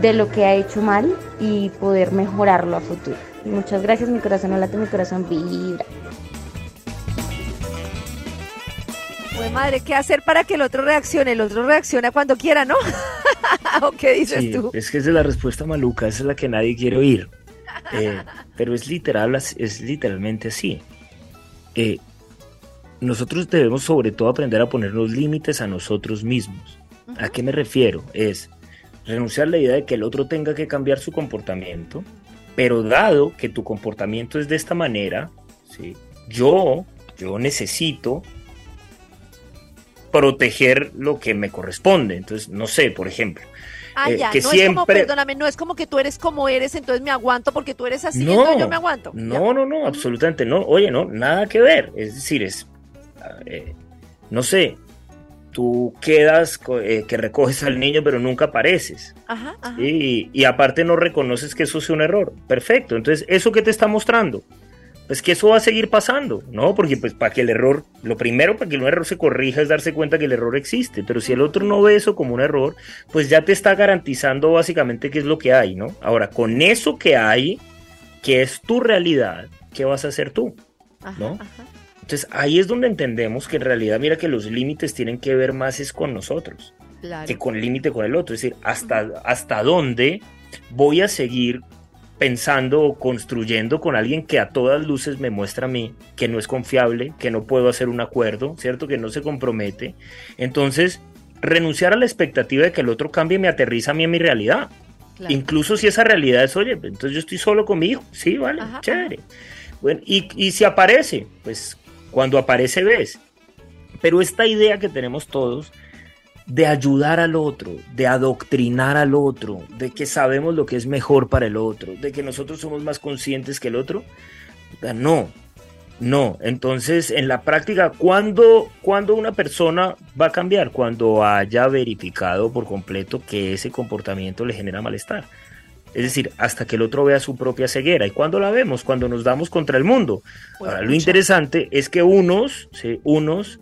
de lo que ha hecho mal y poder mejorarlo a futuro. Muchas gracias, mi corazón mi corazón vibra. Madre, ¿qué hacer para que el otro reaccione? El otro reacciona cuando quiera, ¿no? ¿O qué dices tú? Es que esa es la respuesta maluca, esa es la que nadie quiere oír. Eh, pero es literal, es literalmente así. Eh, nosotros debemos sobre todo aprender a ponernos límites a nosotros mismos. ¿A qué me refiero? Es renunciar a la idea de que el otro tenga que cambiar su comportamiento, pero dado que tu comportamiento es de esta manera, ¿sí? yo, yo necesito proteger lo que me corresponde. Entonces, no sé, por ejemplo. Ah, eh, que no siempre... es como, perdóname, no es como que tú eres como eres, entonces me aguanto porque tú eres así, no, yo me aguanto. No, no, no, absolutamente no. Oye, no, nada que ver. Es decir, es, eh, no sé, tú quedas eh, que recoges al niño pero nunca apareces. Ajá, ajá. Y, y aparte no reconoces que eso sea un error. Perfecto. Entonces, ¿eso qué te está mostrando? Pues que eso va a seguir pasando, ¿no? Porque pues para que el error, lo primero para que un error se corrija es darse cuenta que el error existe, pero si el otro no ve eso como un error, pues ya te está garantizando básicamente qué es lo que hay, ¿no? Ahora, con eso que hay, que es tu realidad, ¿qué vas a hacer tú? ¿No? Entonces ahí es donde entendemos que en realidad, mira que los límites tienen que ver más es con nosotros, que con el límite con el otro, es decir, hasta, hasta dónde voy a seguir pensando o construyendo con alguien que a todas luces me muestra a mí que no es confiable, que no puedo hacer un acuerdo, ¿cierto? Que no se compromete. Entonces, renunciar a la expectativa de que el otro cambie me aterriza a mí en mi realidad. Incluso si esa realidad es, oye, entonces yo estoy solo conmigo. Sí, vale, chévere. Bueno, y, y si aparece, pues cuando aparece ves. Pero esta idea que tenemos todos de ayudar al otro, de adoctrinar al otro, de que sabemos lo que es mejor para el otro, de que nosotros somos más conscientes que el otro. No, no. Entonces, en la práctica, ¿cuándo, ¿cuándo una persona va a cambiar? Cuando haya verificado por completo que ese comportamiento le genera malestar. Es decir, hasta que el otro vea su propia ceguera. ¿Y cuándo la vemos? Cuando nos damos contra el mundo. Ahora, lo interesante es que unos, ¿sí? unos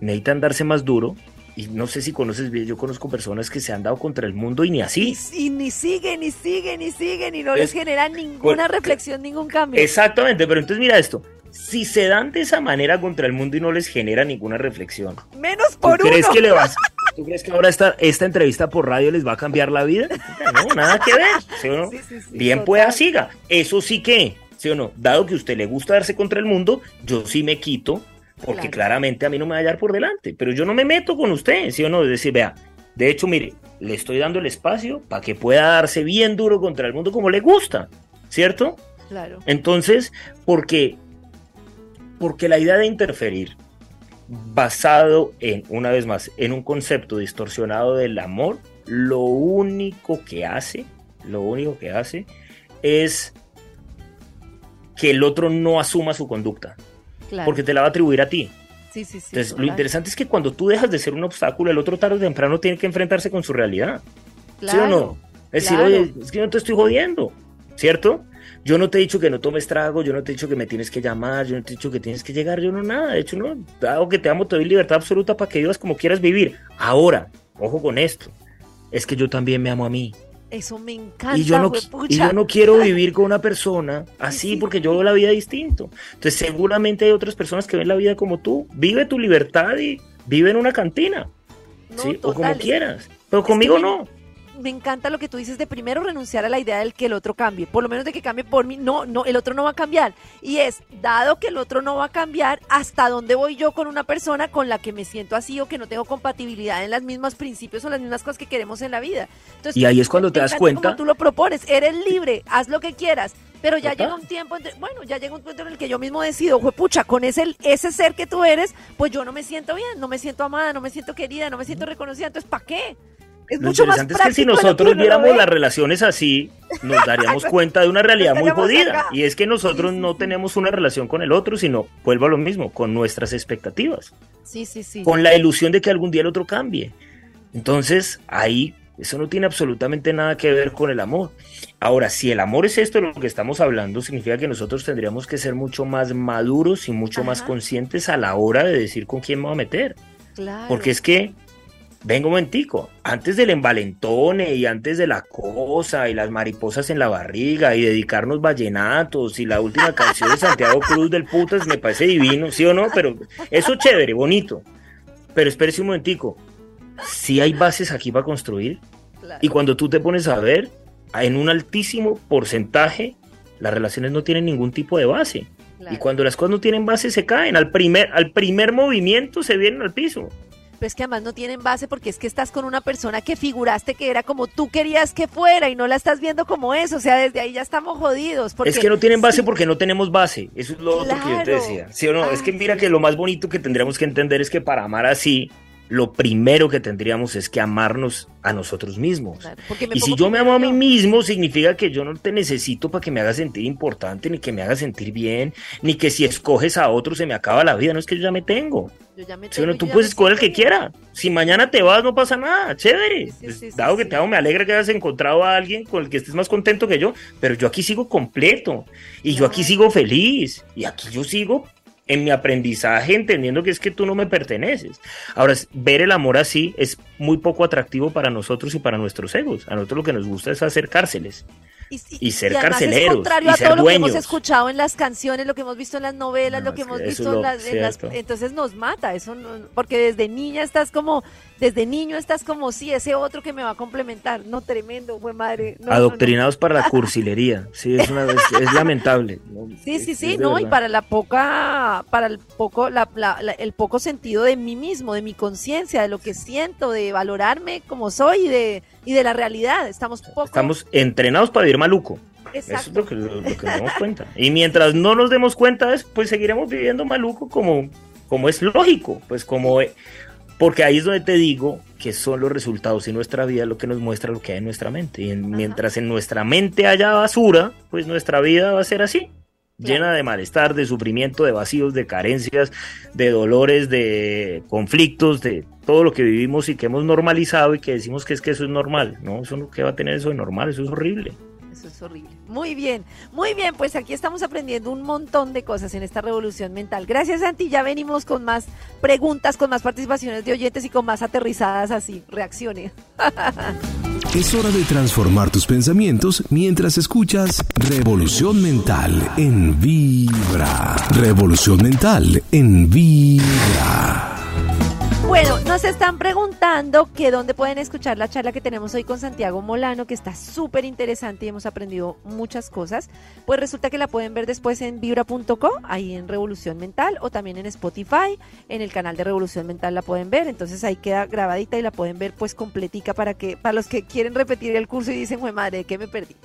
necesitan darse más duro y no sé si conoces bien, yo conozco personas que se han dado contra el mundo y ni así. Y, ni siguen, ni siguen, ni siguen, y no les genera ninguna reflexión, ningún cambio. Exactamente, pero entonces mira esto. Si se dan de esa manera contra el mundo y no les genera ninguna reflexión. Menos por ¿tú crees Que le vas, ¿Tú crees que ahora esta, esta entrevista por radio les va a cambiar la vida? No, nada que ver. bien pueda, siga. Eso sí que, ¿sí o no? Dado que a usted le gusta darse contra el mundo, yo sí me quito porque claramente a mí no me va a hallar por delante, pero yo no me meto con usted, ¿sí o no? Es decir, vea, de hecho, mire, le estoy dando el espacio para que pueda darse bien duro contra el mundo como le gusta, ¿cierto? Claro. Entonces, porque, porque la idea de interferir, basado en, una vez más, en un concepto distorsionado del amor, lo único que hace, lo único que hace es que el otro no asuma su conducta porque te la va a atribuir a ti. Sí, sí, sí. Entonces, lo interesante es que cuando tú dejas de ser un obstáculo, el otro tarde o temprano tiene que enfrentarse con su realidad. ¿Sí o no? Es decir, oye, es que yo no te estoy jodiendo, ¿cierto? Yo no te he dicho que no tomes trago, yo no te he dicho que me tienes que llamar, yo no te he dicho que tienes que llegar, yo no nada. De hecho, no, dado que te amo, te doy libertad absoluta para que vivas como quieras vivir. Ahora, ojo con esto, es que yo también me amo a mí. Eso me encanta. Y yo no, y yo no quiero vivir con una persona así porque yo veo la vida distinto. Entonces seguramente hay otras personas que ven la vida como tú. Vive tu libertad y vive en una cantina. ¿sí? O como quieras. Pero conmigo no me encanta lo que tú dices de primero renunciar a la idea del que el otro cambie, por lo menos de que cambie por mí. No, no, el otro no va a cambiar. Y es, dado que el otro no va a cambiar, ¿hasta dónde voy yo con una persona con la que me siento así o que no tengo compatibilidad en los mismos principios o las mismas cosas que queremos en la vida? Entonces, y ahí es cuando te das cuenta. Como tú lo propones, eres libre, haz lo que quieras. Pero ya llega un tiempo, bueno, ya llega un punto en el que yo mismo decido, pucha, con ese, ese ser que tú eres, pues yo no me siento bien, no me siento amada, no me siento querida, no me siento reconocida, entonces ¿para qué? Es Lo interesante es que si nosotros viéramos las relaciones así, nos daríamos cuenta de una realidad muy jodida. Y es que nosotros no tenemos una relación con el otro, sino, vuelvo a lo mismo, con nuestras expectativas. Sí, sí, sí. Con la ilusión de que algún día el otro cambie. Entonces, ahí, eso no tiene absolutamente nada que ver con el amor. Ahora, si el amor es esto de lo que estamos hablando, significa que nosotros tendríamos que ser mucho más maduros y mucho más conscientes a la hora de decir con quién me voy a meter. Claro. Porque es que vengo un momentico, antes del envalentone y antes de la cosa y las mariposas en la barriga y dedicarnos vallenatos y la última canción de Santiago Cruz del Putas me parece divino, ¿sí o no? Pero eso chévere, bonito. Pero espérese un momentico, si hay bases aquí para construir y cuando tú te pones a ver, en un altísimo porcentaje las relaciones no tienen ningún tipo de base. Y cuando las cosas no tienen base se caen, al primer, al primer movimiento se vienen al piso pero es que además no tienen base porque es que estás con una persona que figuraste que era como tú querías que fuera y no la estás viendo como eso, o sea, desde ahí ya estamos jodidos. es que no tienen base porque no tenemos base, eso es lo otro que yo te decía, ¿sí o no? es que mira que lo más bonito que tendríamos que entender es que para amar así, lo primero que tendríamos es que amarnos a nosotros mismos. y si yo me amo a mí mismo, significa que yo no te necesito para que me haga sentir importante, ni que me haga sentir bien, ni que si escoges a otro se me acaba la vida. No es que yo ya me tengo. Yo ya me tengo tú puedes escoger el que quiera. Si mañana te vas, no pasa nada. Chévere. Pues, dado que te amo, me alegra que hayas encontrado a alguien con el que estés más contento que yo. Pero yo aquí sigo completo. Y yo aquí sigo feliz. Y aquí yo sigo en mi aprendizaje entendiendo que es que tú no me perteneces. Ahora, ver el amor así es muy poco atractivo para nosotros y para nuestros egos. A nosotros lo que nos gusta es acercárseles y, ser carceleros. Es contrario a todo lo que hemos escuchado en las canciones, lo que hemos visto en las novelas, lo que hemos visto en, las, Entonces nos mata, eso porque desde niña estás como, desde niño estás como, sí, ese otro que me va a complementar. No, tremendo, fue madre. Adoctrinados para la cursilería, sí, es, una, es, lamentable. Sí, sí, sí, no, y para la poca, para el poco, la, el poco sentido de mí mismo, de mi conciencia, de lo que siento, de valorarme como soy y de y de la realidad. Estamos poco... Estamos entrenados para vivir maluco. Eso es lo que, nos damos cuenta. Y mientras no nos demos cuenta, pues seguiremos viviendo maluco como, como es lógico, pues como... Porque ahí es donde te digo que son los resultados en nuestra vida lo que nos muestra lo que hay en nuestra mente. Y mientras en nuestra mente haya basura, pues nuestra vida va a ser así llena de malestar, de sufrimiento, de vacíos, de carencias, de dolores, de conflictos, de todo lo que vivimos y que hemos normalizado y que decimos que es que eso es normal. No, eso no que va a tener eso de normal, eso es horrible. Eso es horrible. Muy bien, muy bien, pues aquí estamos aprendiendo un montón de cosas en esta revolución mental. Gracias, Santi. Ya venimos con más preguntas, con más participaciones de oyentes y con más aterrizadas así, reacciones. Es hora de transformar tus pensamientos mientras escuchas Revolución Mental en Vibra. Revolución Mental en Vibra. Bueno, nos están preguntando que dónde pueden escuchar la charla que tenemos hoy con Santiago Molano, que está súper interesante y hemos aprendido muchas cosas. Pues resulta que la pueden ver después en vibra.co, ahí en Revolución Mental, o también en Spotify, en el canal de Revolución Mental la pueden ver. Entonces ahí queda grabadita y la pueden ver pues completica para que, para los que quieren repetir el curso y dicen, madre, ¿de qué me perdí?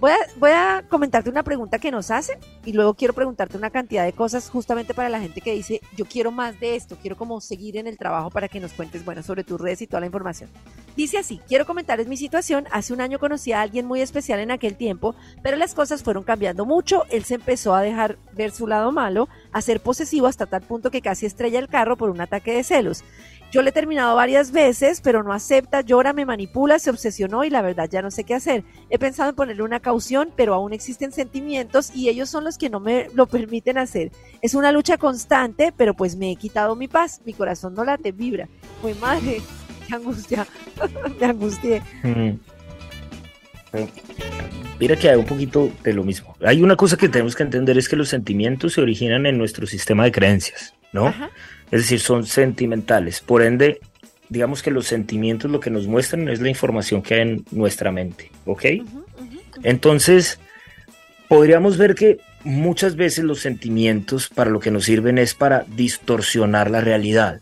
Voy a, voy a comentarte una pregunta que nos hacen y luego quiero preguntarte una cantidad de cosas justamente para la gente que dice, yo quiero más de esto, quiero como seguir en el trabajo para que nos cuentes, bueno, sobre tus redes y toda la información. Dice así, quiero comentarles mi situación, hace un año conocí a alguien muy especial en aquel tiempo, pero las cosas fueron cambiando mucho, él se empezó a dejar ver su lado malo, a ser posesivo hasta tal punto que casi estrella el carro por un ataque de celos. Yo le he terminado varias veces, pero no acepta, llora, me manipula, se obsesionó y la verdad ya no sé qué hacer. He pensado en ponerle una caución, pero aún existen sentimientos y ellos son los que no me lo permiten hacer. Es una lucha constante, pero pues me he quitado mi paz, mi corazón no late, vibra. Muy madre, qué angustia, me angustié. Mm. Mira que hay un poquito de lo mismo. Hay una cosa que tenemos que entender es que los sentimientos se originan en nuestro sistema de creencias, ¿no? Ajá es decir, son sentimentales. Por ende, digamos que los sentimientos lo que nos muestran es la información que hay en nuestra mente, ¿ok? Entonces, podríamos ver que muchas veces los sentimientos para lo que nos sirven es para distorsionar la realidad.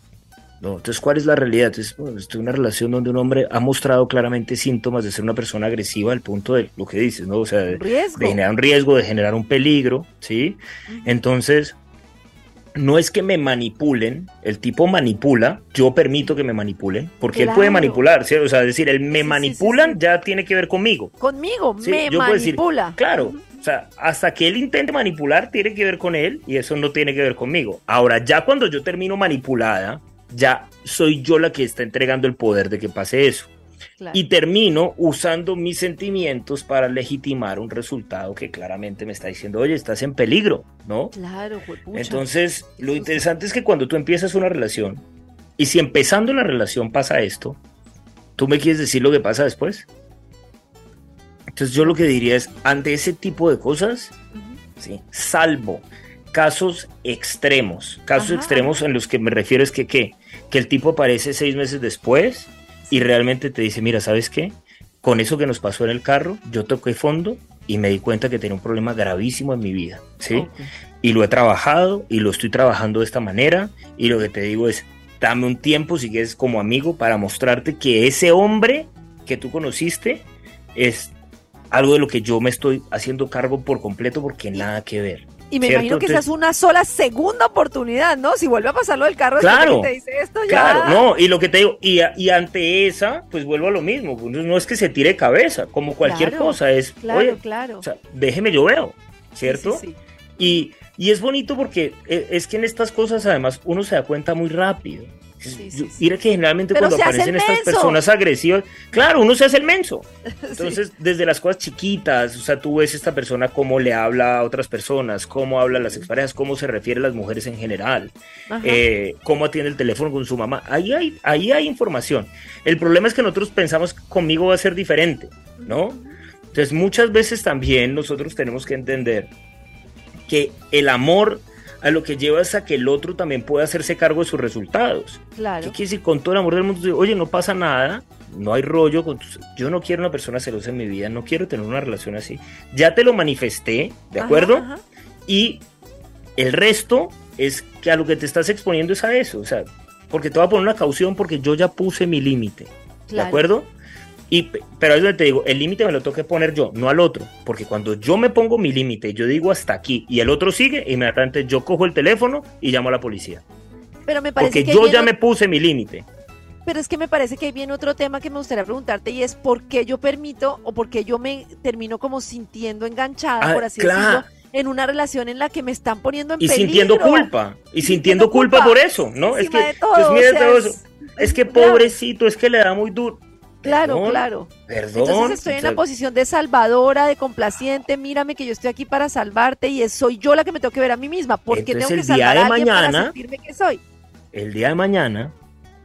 ¿no? Entonces, ¿cuál es la realidad? Entonces, bueno, estoy en una relación donde un hombre ha mostrado claramente síntomas de ser una persona agresiva al punto de lo que dices, ¿no? O sea, de, generar un riesgo, de generar un peligro, ¿sí? Entonces, no es que me manipulen, el tipo manipula, yo permito que me manipulen, porque él puede manipular, ¿sí? o sea, decir, él me manipulan ya tiene que ver conmigo. Conmigo, me manipula. claro, o sea, hasta que él intente manipular tiene que ver con él y eso no tiene que ver conmigo. Ahora, ya cuando yo termino manipulada, ya soy yo la que está entregando el poder de que pase eso. Y termino usando mis sentimientos para legitimar un resultado que claramente me está diciendo, oye, estás en peligro, ¿no? Claro, Entonces, lo interesante es que cuando tú empiezas una relación, y si empezando la relación pasa esto, ¿tú me quieres decir lo que pasa después? Entonces yo lo que diría es, ante ese tipo de cosas, ¿sí? salvo casos extremos, casos extremos en los que me refiero es que, ¿qué? que el tipo aparece seis meses después y realmente te dice, mira, ¿sabes qué? Con eso que nos pasó en el carro, yo toqué fondo y me di cuenta que tenía un problema gravísimo en mi vida, ¿sí? Y lo he trabajado y lo estoy trabajando de esta manera y lo que te digo es, dame un tiempo si quieres como amigo para mostrarte que ese hombre que tú conociste es algo de lo que yo me estoy haciendo cargo por completo porque nada que ver. Y me imagino que esa es una sola segunda oportunidad, ¿no? Si vuelve a pasar lo del carro, claro, te dice esto ya. Claro, no, y lo que te digo, y, y ante esa, pues vuelvo a lo mismo. Pues, no es que se tire cabeza, como cualquier cosa, es. Claro, claro. O sea, déjeme yo veo, ¿cierto? Sí, Y, y es bonito porque e, es que en estas cosas, además, uno se da cuenta muy rápido. Mira que generalmente cuando aparecen estas personas agresivas, claro, uno se hace el menso. Entonces, desde las cosas chiquitas, o sea, tú ves esta persona cómo le habla a otras personas, cómo habla a las exparejas, cómo se refiere a las mujeres en general, eh, cómo atiende el teléfono con su mamá. Ahí hay, ahí hay información. El problema es que nosotros pensamos conmigo va a ser diferente, ¿no? Entonces, muchas veces también nosotros tenemos que entender que el amor a lo que lleva es a que el otro también pueda hacerse cargo de sus resultados. Claro. ¿Qué quiere decir? Con todo el amor del mundo, oye, no pasa nada, no hay rollo, con yo no quiero una persona celosa en mi vida, no quiero tener una relación así. Ya te lo manifesté, ¿de acuerdo? Y el resto es que a lo que te estás exponiendo es a eso, o sea, porque te voy a poner una caución porque yo ya puse mi límite, ¿de acuerdo? Y, pero es te digo, el límite me lo tengo que poner yo, no al otro. Porque cuando yo me pongo mi límite, yo digo hasta aquí y el otro sigue, inmediatamente yo cojo el teléfono y llamo a la policía. Pero me parece porque yo ya me puse mi límite. Pero es que me parece que hay bien otro tema que me gustaría preguntarte y es por qué yo permito o por qué yo me termino como sintiendo enganchada, ah, por así decirlo, en una relación en la que me están poniendo en y sintiendo culpa y sintiendo, culpa, por eso, ¿no? Es que, pues, es, que pobrecito, es que le da muy duro. Claro, claro. Perdón. Entonces estoy en la posición de salvadora, de complaciente, mírame que yo estoy aquí para salvarte y soy yo la que me tengo que ver a mí misma, porque tengo que salvar a alguien mañana, para sentirme que soy. El día de mañana,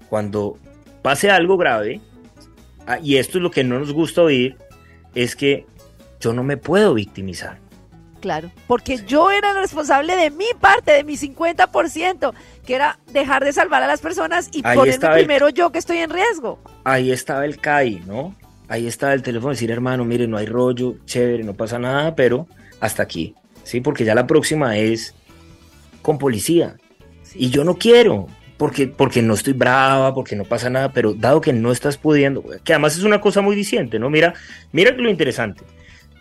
cuando pase algo grave, ah, y esto es lo que no nos gusta oír, es que yo no me puedo victimizar. Claro, porque yo era responsable de mi parte, de mi 50%, que era dejar de salvar a las personas y ponerme primero yo que estoy en riesgo. Ahí estaba el CAI, ¿no? Ahí estaba el teléfono, decir, hermano, mire, no hay rollo, chévere, no pasa nada, pero hasta aquí, ¿sí? Porque ya la próxima es con policía. y yo no quiero, porque, porque no estoy brava, porque no pasa nada, pero dado que no estás pudiendo, que además es una cosa muy diciente, ¿no? Mira, mira lo interesante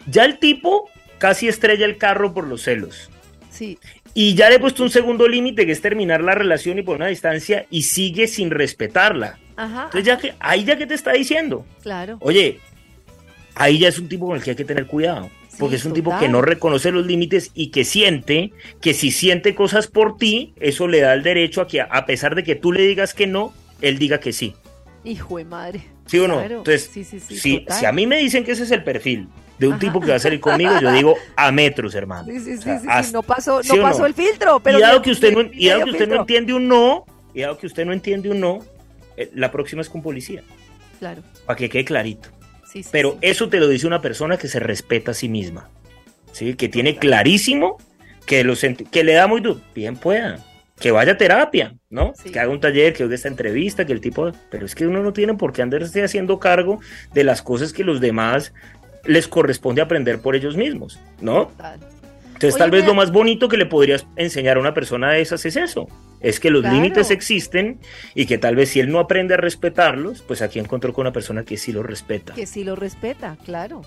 ya el tipo casi estrella el carro por los celos. Sí. Y ya le he puesto un segundo límite que es terminar la relación y por una distancia y sigue sin respetarla. Ajá. Entonces ya que, ahí ya que te está diciendo, Claro. oye, ahí ya es un tipo con el que hay que tener cuidado. Sí, Porque es un tipo que no reconoce los límites y que siente que si siente cosas por ti, eso le da el derecho a que a pesar de que tú le digas que no, él diga que sí. Hijo de madre. ¿Sí o no? Claro. Entonces, sí, sí, si a mí me dicen que ese es el perfil de un Ajá. tipo que va a salir conmigo, yo digo a metros, hermano. Sí, sí, O sí, sea, sí, no pasó, ¿sí no pasó el filtro, pero y dado que usted no, y dado que usted no entiende un no, y dado que usted no entiende un no, eh, la próxima es con policía, Claro. para que quede clarito. Sí, sí, Pero eso te lo dice una persona que se respeta a sí misma, ¿sí? que tiene clarísimo que, lo senti- que le da muy duro, bien pueda, que vaya a terapia, ¿no? Sí. Que haga un taller, que oiga esta entrevista, que el tipo... Pero es que uno no tiene por qué andarse haciendo cargo de las cosas que los demás les corresponde aprender por ellos mismos, ¿no? Total. Entonces, Oye, tal vez lo más bonito que le podrías enseñar a una persona de esas es eso. Es que los Claro. límites existen y que tal vez si él no aprende a respetarlos, pues aquí encontró con una persona que sí los respeta. Que sí lo respeta, claro.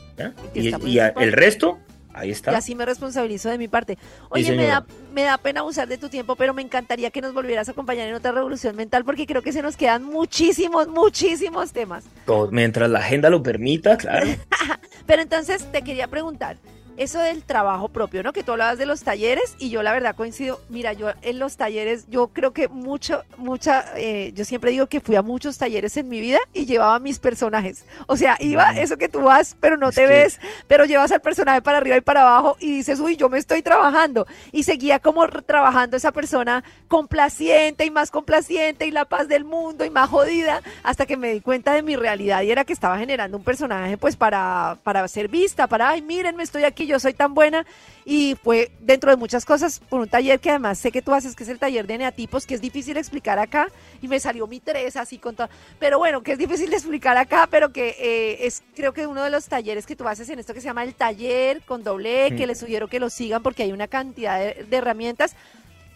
Y, a- el resto, ahí Y está. así me responsabilizo de mi parte. Oye, me da, me da pena abusar de tu tiempo, pero me encantaría que nos volvieras a acompañar en otra revolución mental porque creo que se nos quedan muchísimos, muchísimos temas. Todo- mientras la agenda lo permita, claro. Pero entonces te quería preguntar, eso del trabajo propio, ¿no? Que tú hablabas de los talleres y yo la verdad coincido, mira, yo en los talleres, yo creo que mucho, mucha, eh, yo siempre digo que fui a muchos talleres en mi vida y llevaba mis personajes. O sea, iba Bueno. eso que tú vas, pero no te que- ves, pero llevas al personaje para arriba y para abajo y dices, uy, yo me estoy trabajando. Y seguía como trabajando esa persona complaciente y más complaciente y la paz del mundo y más jodida hasta que me di cuenta de mi realidad y era que estaba generando un personaje pues para, para ser vista, para, ay, miren, me estoy aquí, yo soy tan buena. Y fue dentro de muchas cosas por un taller que además sé que tú haces, que es el taller de neatipos, que es difícil explicar acá y me salió mi tres así con todo. Pero bueno, que es difícil de explicar acá, pero que eh, es creo que uno de los talleres que tú haces en esto que se llama el taller con doble E, que les sugiero que lo sigan porque hay una cantidad de, de herramientas.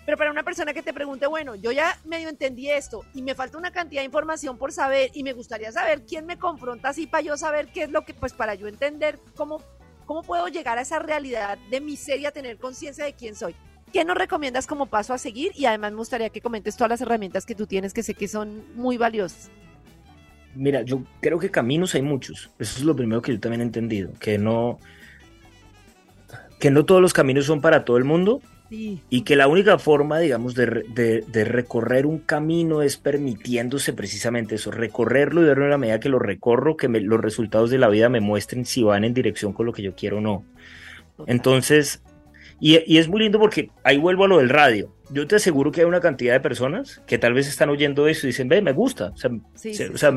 Pero para una persona que te pregunte, bueno, yo ya medio entendí esto y me falta una cantidad de información por saber y me gustaría saber quién me confronta así para yo saber qué es lo que, pues para yo entender cómo, cómo puedo llegar a esa realidad de miseria, tener conciencia de quién soy. ¿Qué nos recomiendas como paso a seguir? Y además me gustaría que comentes todas las herramientas que tú tienes que sé que son muy valiosas. Mira, yo creo que caminos hay muchos. Eso es lo primero que yo también he entendido. Que no, que no todos los caminos son para todo el mundo Sí. y que la única forma, digamos, de, de- de recorrer un camino es permitiéndose precisamente eso, recorrerlo y verlo en la medida que lo recorro, que me- los resultados de la vida me muestren si van en dirección con lo que yo quiero o no. Entonces, y, y es muy lindo porque ahí vuelvo a lo del radio. Yo te aseguro que hay una cantidad de personas que tal vez están oyendo eso y dicen, ve, me gusta, o sea, Sí, se- sí, o sea,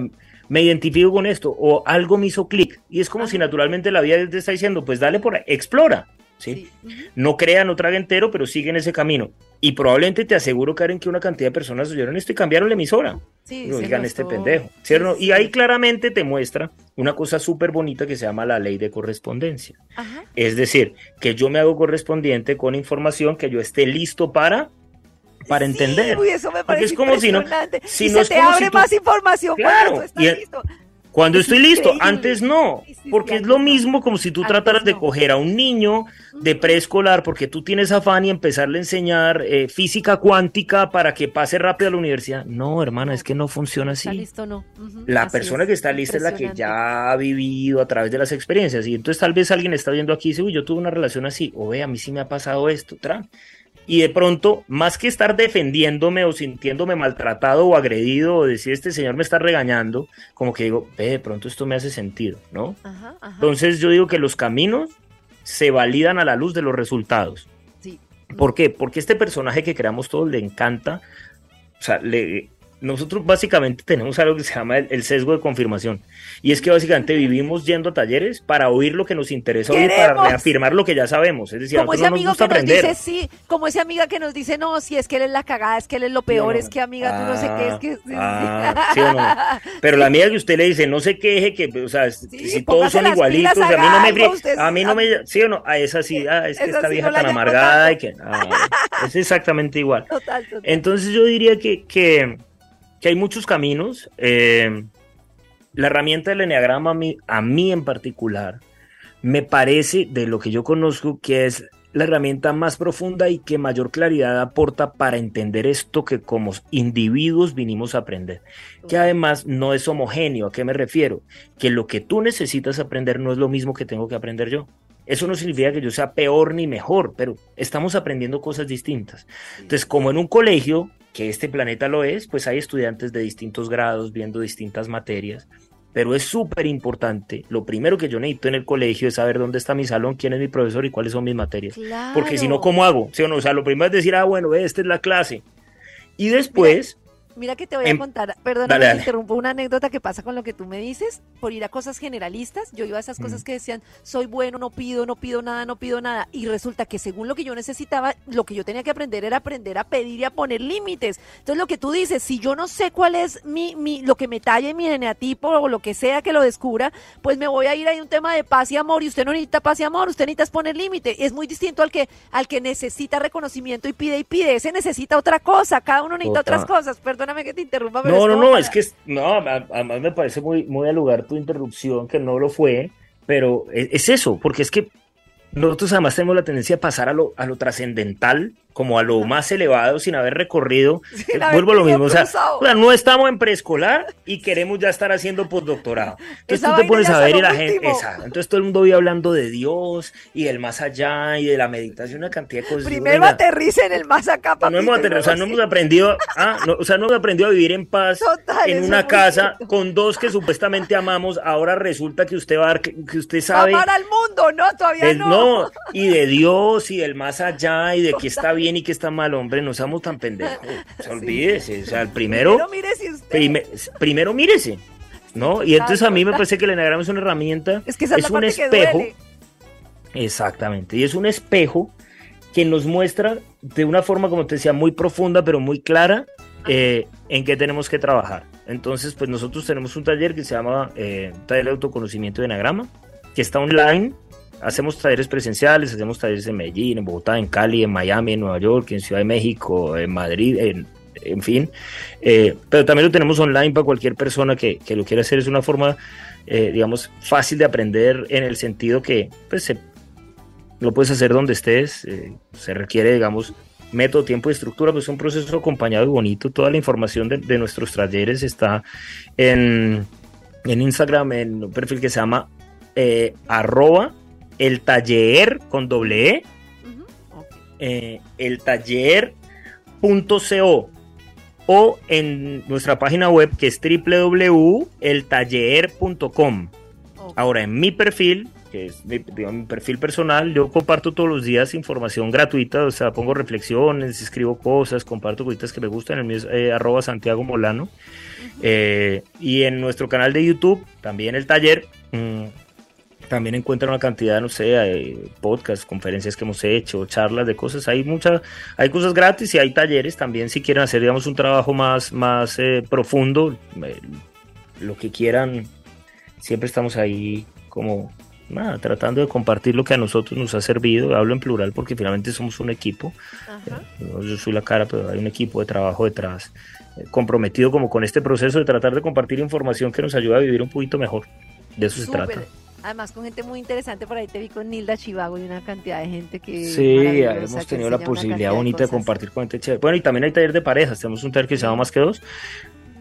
me identifico con esto, o algo me hizo clic. Y es como Ajá. si naturalmente la vida te está diciendo, pues dale por ahí, explora. ¿Sí? Sí. Ujú. No crea, no traga entero, pero sigue en ese camino. Y probablemente te aseguro, Karen, que una cantidad de personas oyeron esto y cambiaron la emisora. Sí, No digan este pendejo. ¿cierto? sí. Y ahí claramente te muestra una cosa súper bonita que se llama la ley de correspondencia. Ajá. Es decir, que yo me hago correspondiente con información que yo esté listo para, para Sí, entender. uy, eso me Porque parece es como si no- si y no se es te como abre si tú- más información Claro, cuando tú estás y- listo. Cuando Es estoy listo, antes no, porque es lo mismo como si tú Antes trataras de coger a un niño de preescolar porque tú tienes afán y empezarle a enseñar eh, física cuántica para que pase rápido a la universidad. No, hermana, es que no funciona Está así. listo, no. La así persona es. que está lista es la que ya ha vivido a través de las experiencias. Y entonces tal vez alguien está viendo aquí y dice, uy, yo tuve una relación así, o ve, a mí sí me ha pasado esto, tra. Y de pronto, más que estar defendiéndome o sintiéndome maltratado o agredido o decir, este señor me está regañando, como que digo, ve, de pronto esto me hace sentido, ¿no? Ajá, ajá. Entonces yo digo que los caminos se validan a la luz de los resultados. Sí. ¿Por qué? Porque este personaje que creamos todos le encanta, o sea, le, nosotros básicamente tenemos algo que se llama el, el sesgo de confirmación. Y es que básicamente vivimos yendo a talleres para oír lo que nos interesa oír, para reafirmar lo que ya sabemos. Es decir, a como ese no nos amigo gusta que nos aprender. dice sí, como esa amiga que nos dice no, si es que él es la cagada, es que él es lo peor, no, es que amiga, tú no sé qué, es que... sí, sí, Ah, ¿sí o no? Pero la amiga que usted le dice, no se queje, que, o sea, si todos son igualitos, a mí no me, algo, frie- usted a mí no sí, me, sí o no, a esa sí, ah, es que Esa esta sí vieja tan amargada y que, ah, es exactamente igual. Total, total. Entonces yo diría que, que, que hay muchos caminos. eh, la herramienta del enneagrama a mí, a mí en particular me parece, de lo que yo conozco, que es la herramienta más profunda y que mayor claridad aporta para entender esto que como individuos vinimos a aprender. Que además no es homogéneo. ¿A qué me refiero? Que lo que tú necesitas aprender no es lo mismo que tengo que aprender yo. Eso no significa que yo sea peor ni mejor, pero estamos aprendiendo cosas distintas. Entonces, como en un colegio, que este planeta lo es, pues hay estudiantes de distintos grados viendo distintas materias pero es súper importante. Lo primero que yo necesito en el colegio es saber dónde está mi salón, quién es mi profesor y cuáles son mis materias. Porque si no, ¿cómo hago? ¿Sí o no? O sea, lo primero es decir, ah, bueno, esta es la clase. Y después, Mira que te voy a em, contar, perdona, me interrumpo una anécdota que pasa con lo que tú me dices, por ir a cosas generalistas, yo iba a esas cosas que decían, soy bueno, no pido, no pido nada, no pido nada, y resulta que según lo que yo necesitaba, lo que yo tenía que aprender era aprender a pedir y a poner límites. Entonces lo que tú dices, si yo no sé cuál es mi, mi lo que me talle mi eneatipo o lo que sea que lo descubra, pues me voy a ir ahí un tema de paz y amor, y usted no necesita paz y amor, usted necesita poner límite. Es muy distinto al que, al que necesita reconocimiento y pide y pide, ese necesita otra cosa, cada uno necesita otras cosas, perdóname que te interrumpa no, no, no, es que no, además me parece muy, muy al lugar tu interrupción, que no lo fue, pero es, es eso, porque es que nosotros además tenemos la tendencia a pasar a lo, a lo trascendental como a lo más elevado sin haber recorrido. Eh, vuelvo a lo mismo, o sea, no estamos en preescolar y queremos ya estar haciendo postdoctorado. Entonces tú te pones a ver y la gente, entonces todo el mundo vive hablando de Dios y del más allá y de la meditación, una cantidad de cosas. Primero aterrice en el más acá, No hemos o sea, no hemos aprendido, ah, o sea, no hemos aprendido a vivir en paz en una casa con dos que supuestamente amamos, ahora resulta que usted va a, que, usted sabe. Amar al mundo, no, todavía no. No, y de Dios y del más allá y de que está bien y que está mal, hombre, no seamos tan pendejos. olvídese, o sea, el primero. Primero mírese usted. primero mírese. ¿No? Y entonces a mí me parece que el enagrama es una herramienta, es, que es un espejo. Exactamente, y es un espejo que nos muestra de una forma, como te decía, muy profunda, pero muy clara, eh, en qué tenemos que trabajar. Entonces, pues nosotros tenemos un taller que se llama eh, Taller de Autoconocimiento de Enagrama, que está online, hacemos talleres presenciales, hacemos talleres en Medellín, en Bogotá, en Cali, en Miami, en Nueva York, en Ciudad de México, en Madrid, en, en fin. Eh, pero también lo tenemos online para cualquier persona que, que lo quiera hacer. Es una forma, eh, digamos, fácil de aprender en el sentido que pues, lo puedes hacer donde estés. Eh, se requiere, digamos, método, tiempo y estructura, pues es un proceso acompañado y bonito. Toda la información de, de nuestros talleres está en, en, Instagram, en un perfil que se llama arroba el taller con doble E, eh, el taller.co o en nuestra página web que es www.eltaller.com. Ahora, en mi perfil, que es mi, perfil personal, yo comparto todos los días información gratuita, o sea, pongo reflexiones, escribo cosas, comparto cositas que me gustan, en mi es eh, arroba Santiago Molano. Eh, y en nuestro canal de YouTube, también el taller, mm, también encuentran una cantidad, no sé, de podcasts, conferencias que hemos hecho, charlas de cosas. Hay muchas, hay cosas gratis y hay talleres también si quieren hacer, digamos, un trabajo más, más eh, profundo, eh, lo que quieran. Siempre estamos ahí como nada, tratando de compartir lo que a nosotros nos ha servido. Hablo en plural porque finalmente somos un equipo. Eh, yo soy la cara, pero hay un equipo de trabajo detrás, comprometido como con este proceso de tratar de compartir información que nos ayuda a vivir un poquito mejor. De eso se trata. Además con gente muy interesante, por ahí te vi con Nilda Chivago y una cantidad de gente que... Sí, hemos tenido la posibilidad bonita de, compartir con gente chévere. Bueno, y también hay taller de parejas, tenemos un taller que se llama Más que Dos.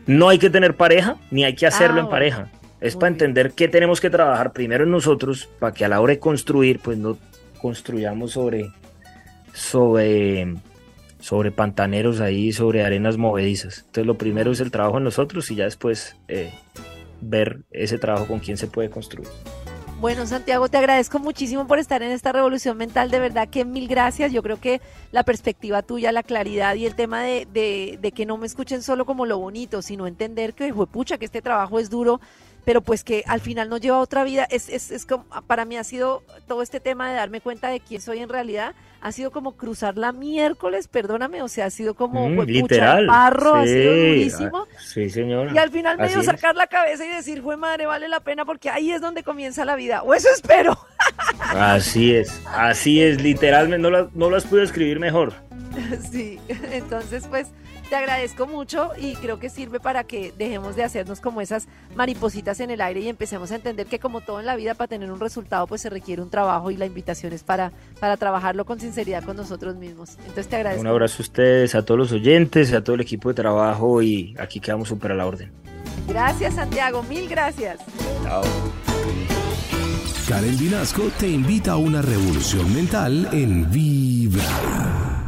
No hay que tener pareja, ni hay que hacerlo ah, en pareja. Es para entender qué tenemos que trabajar primero en nosotros, para que a la hora de construir, pues no construyamos sobre, sobre, sobre pantaneros ahí, sobre arenas movedizas. Entonces lo primero es el trabajo en nosotros y ya después eh, ver ese trabajo con quién se puede construir. Bueno, Santiago, te agradezco muchísimo por estar en esta revolución mental. De verdad que mil gracias. Yo creo que la perspectiva tuya, la claridad y el tema de, de, que no me escuchen solo como lo bonito, sino entender que, pucha, que este trabajo es duro pero pues que al final nos lleva a otra vida. Es, es, es como, para mí ha sido todo este tema de darme cuenta de quién soy en realidad, ha sido como cruzar la miércoles, perdóname, o sea, ha sido como mm, literal, barro, ha sido durísimo. Ah, sí, señora. Y al final me dio sacar la cabeza y decir, fue madre, vale la pena porque ahí es donde comienza la vida, o eso espero. Así es, así es, literalmente, no, no lo has podido escribir mejor. Sí, entonces pues te agradezco mucho y creo que sirve para que dejemos de hacernos como esas maripositas en el aire y empecemos a entender que como todo en la vida para tener un resultado pues se requiere un trabajo y la invitación es para, para trabajarlo con sinceridad con nosotros mismos. Entonces te agradezco. Un abrazo a ustedes, a todos los oyentes, a todo el equipo de trabajo y aquí quedamos súper a la orden. Gracias Santiago, mil gracias. Chao. Karen Vinasco te invita a una revolución mental en Vibra.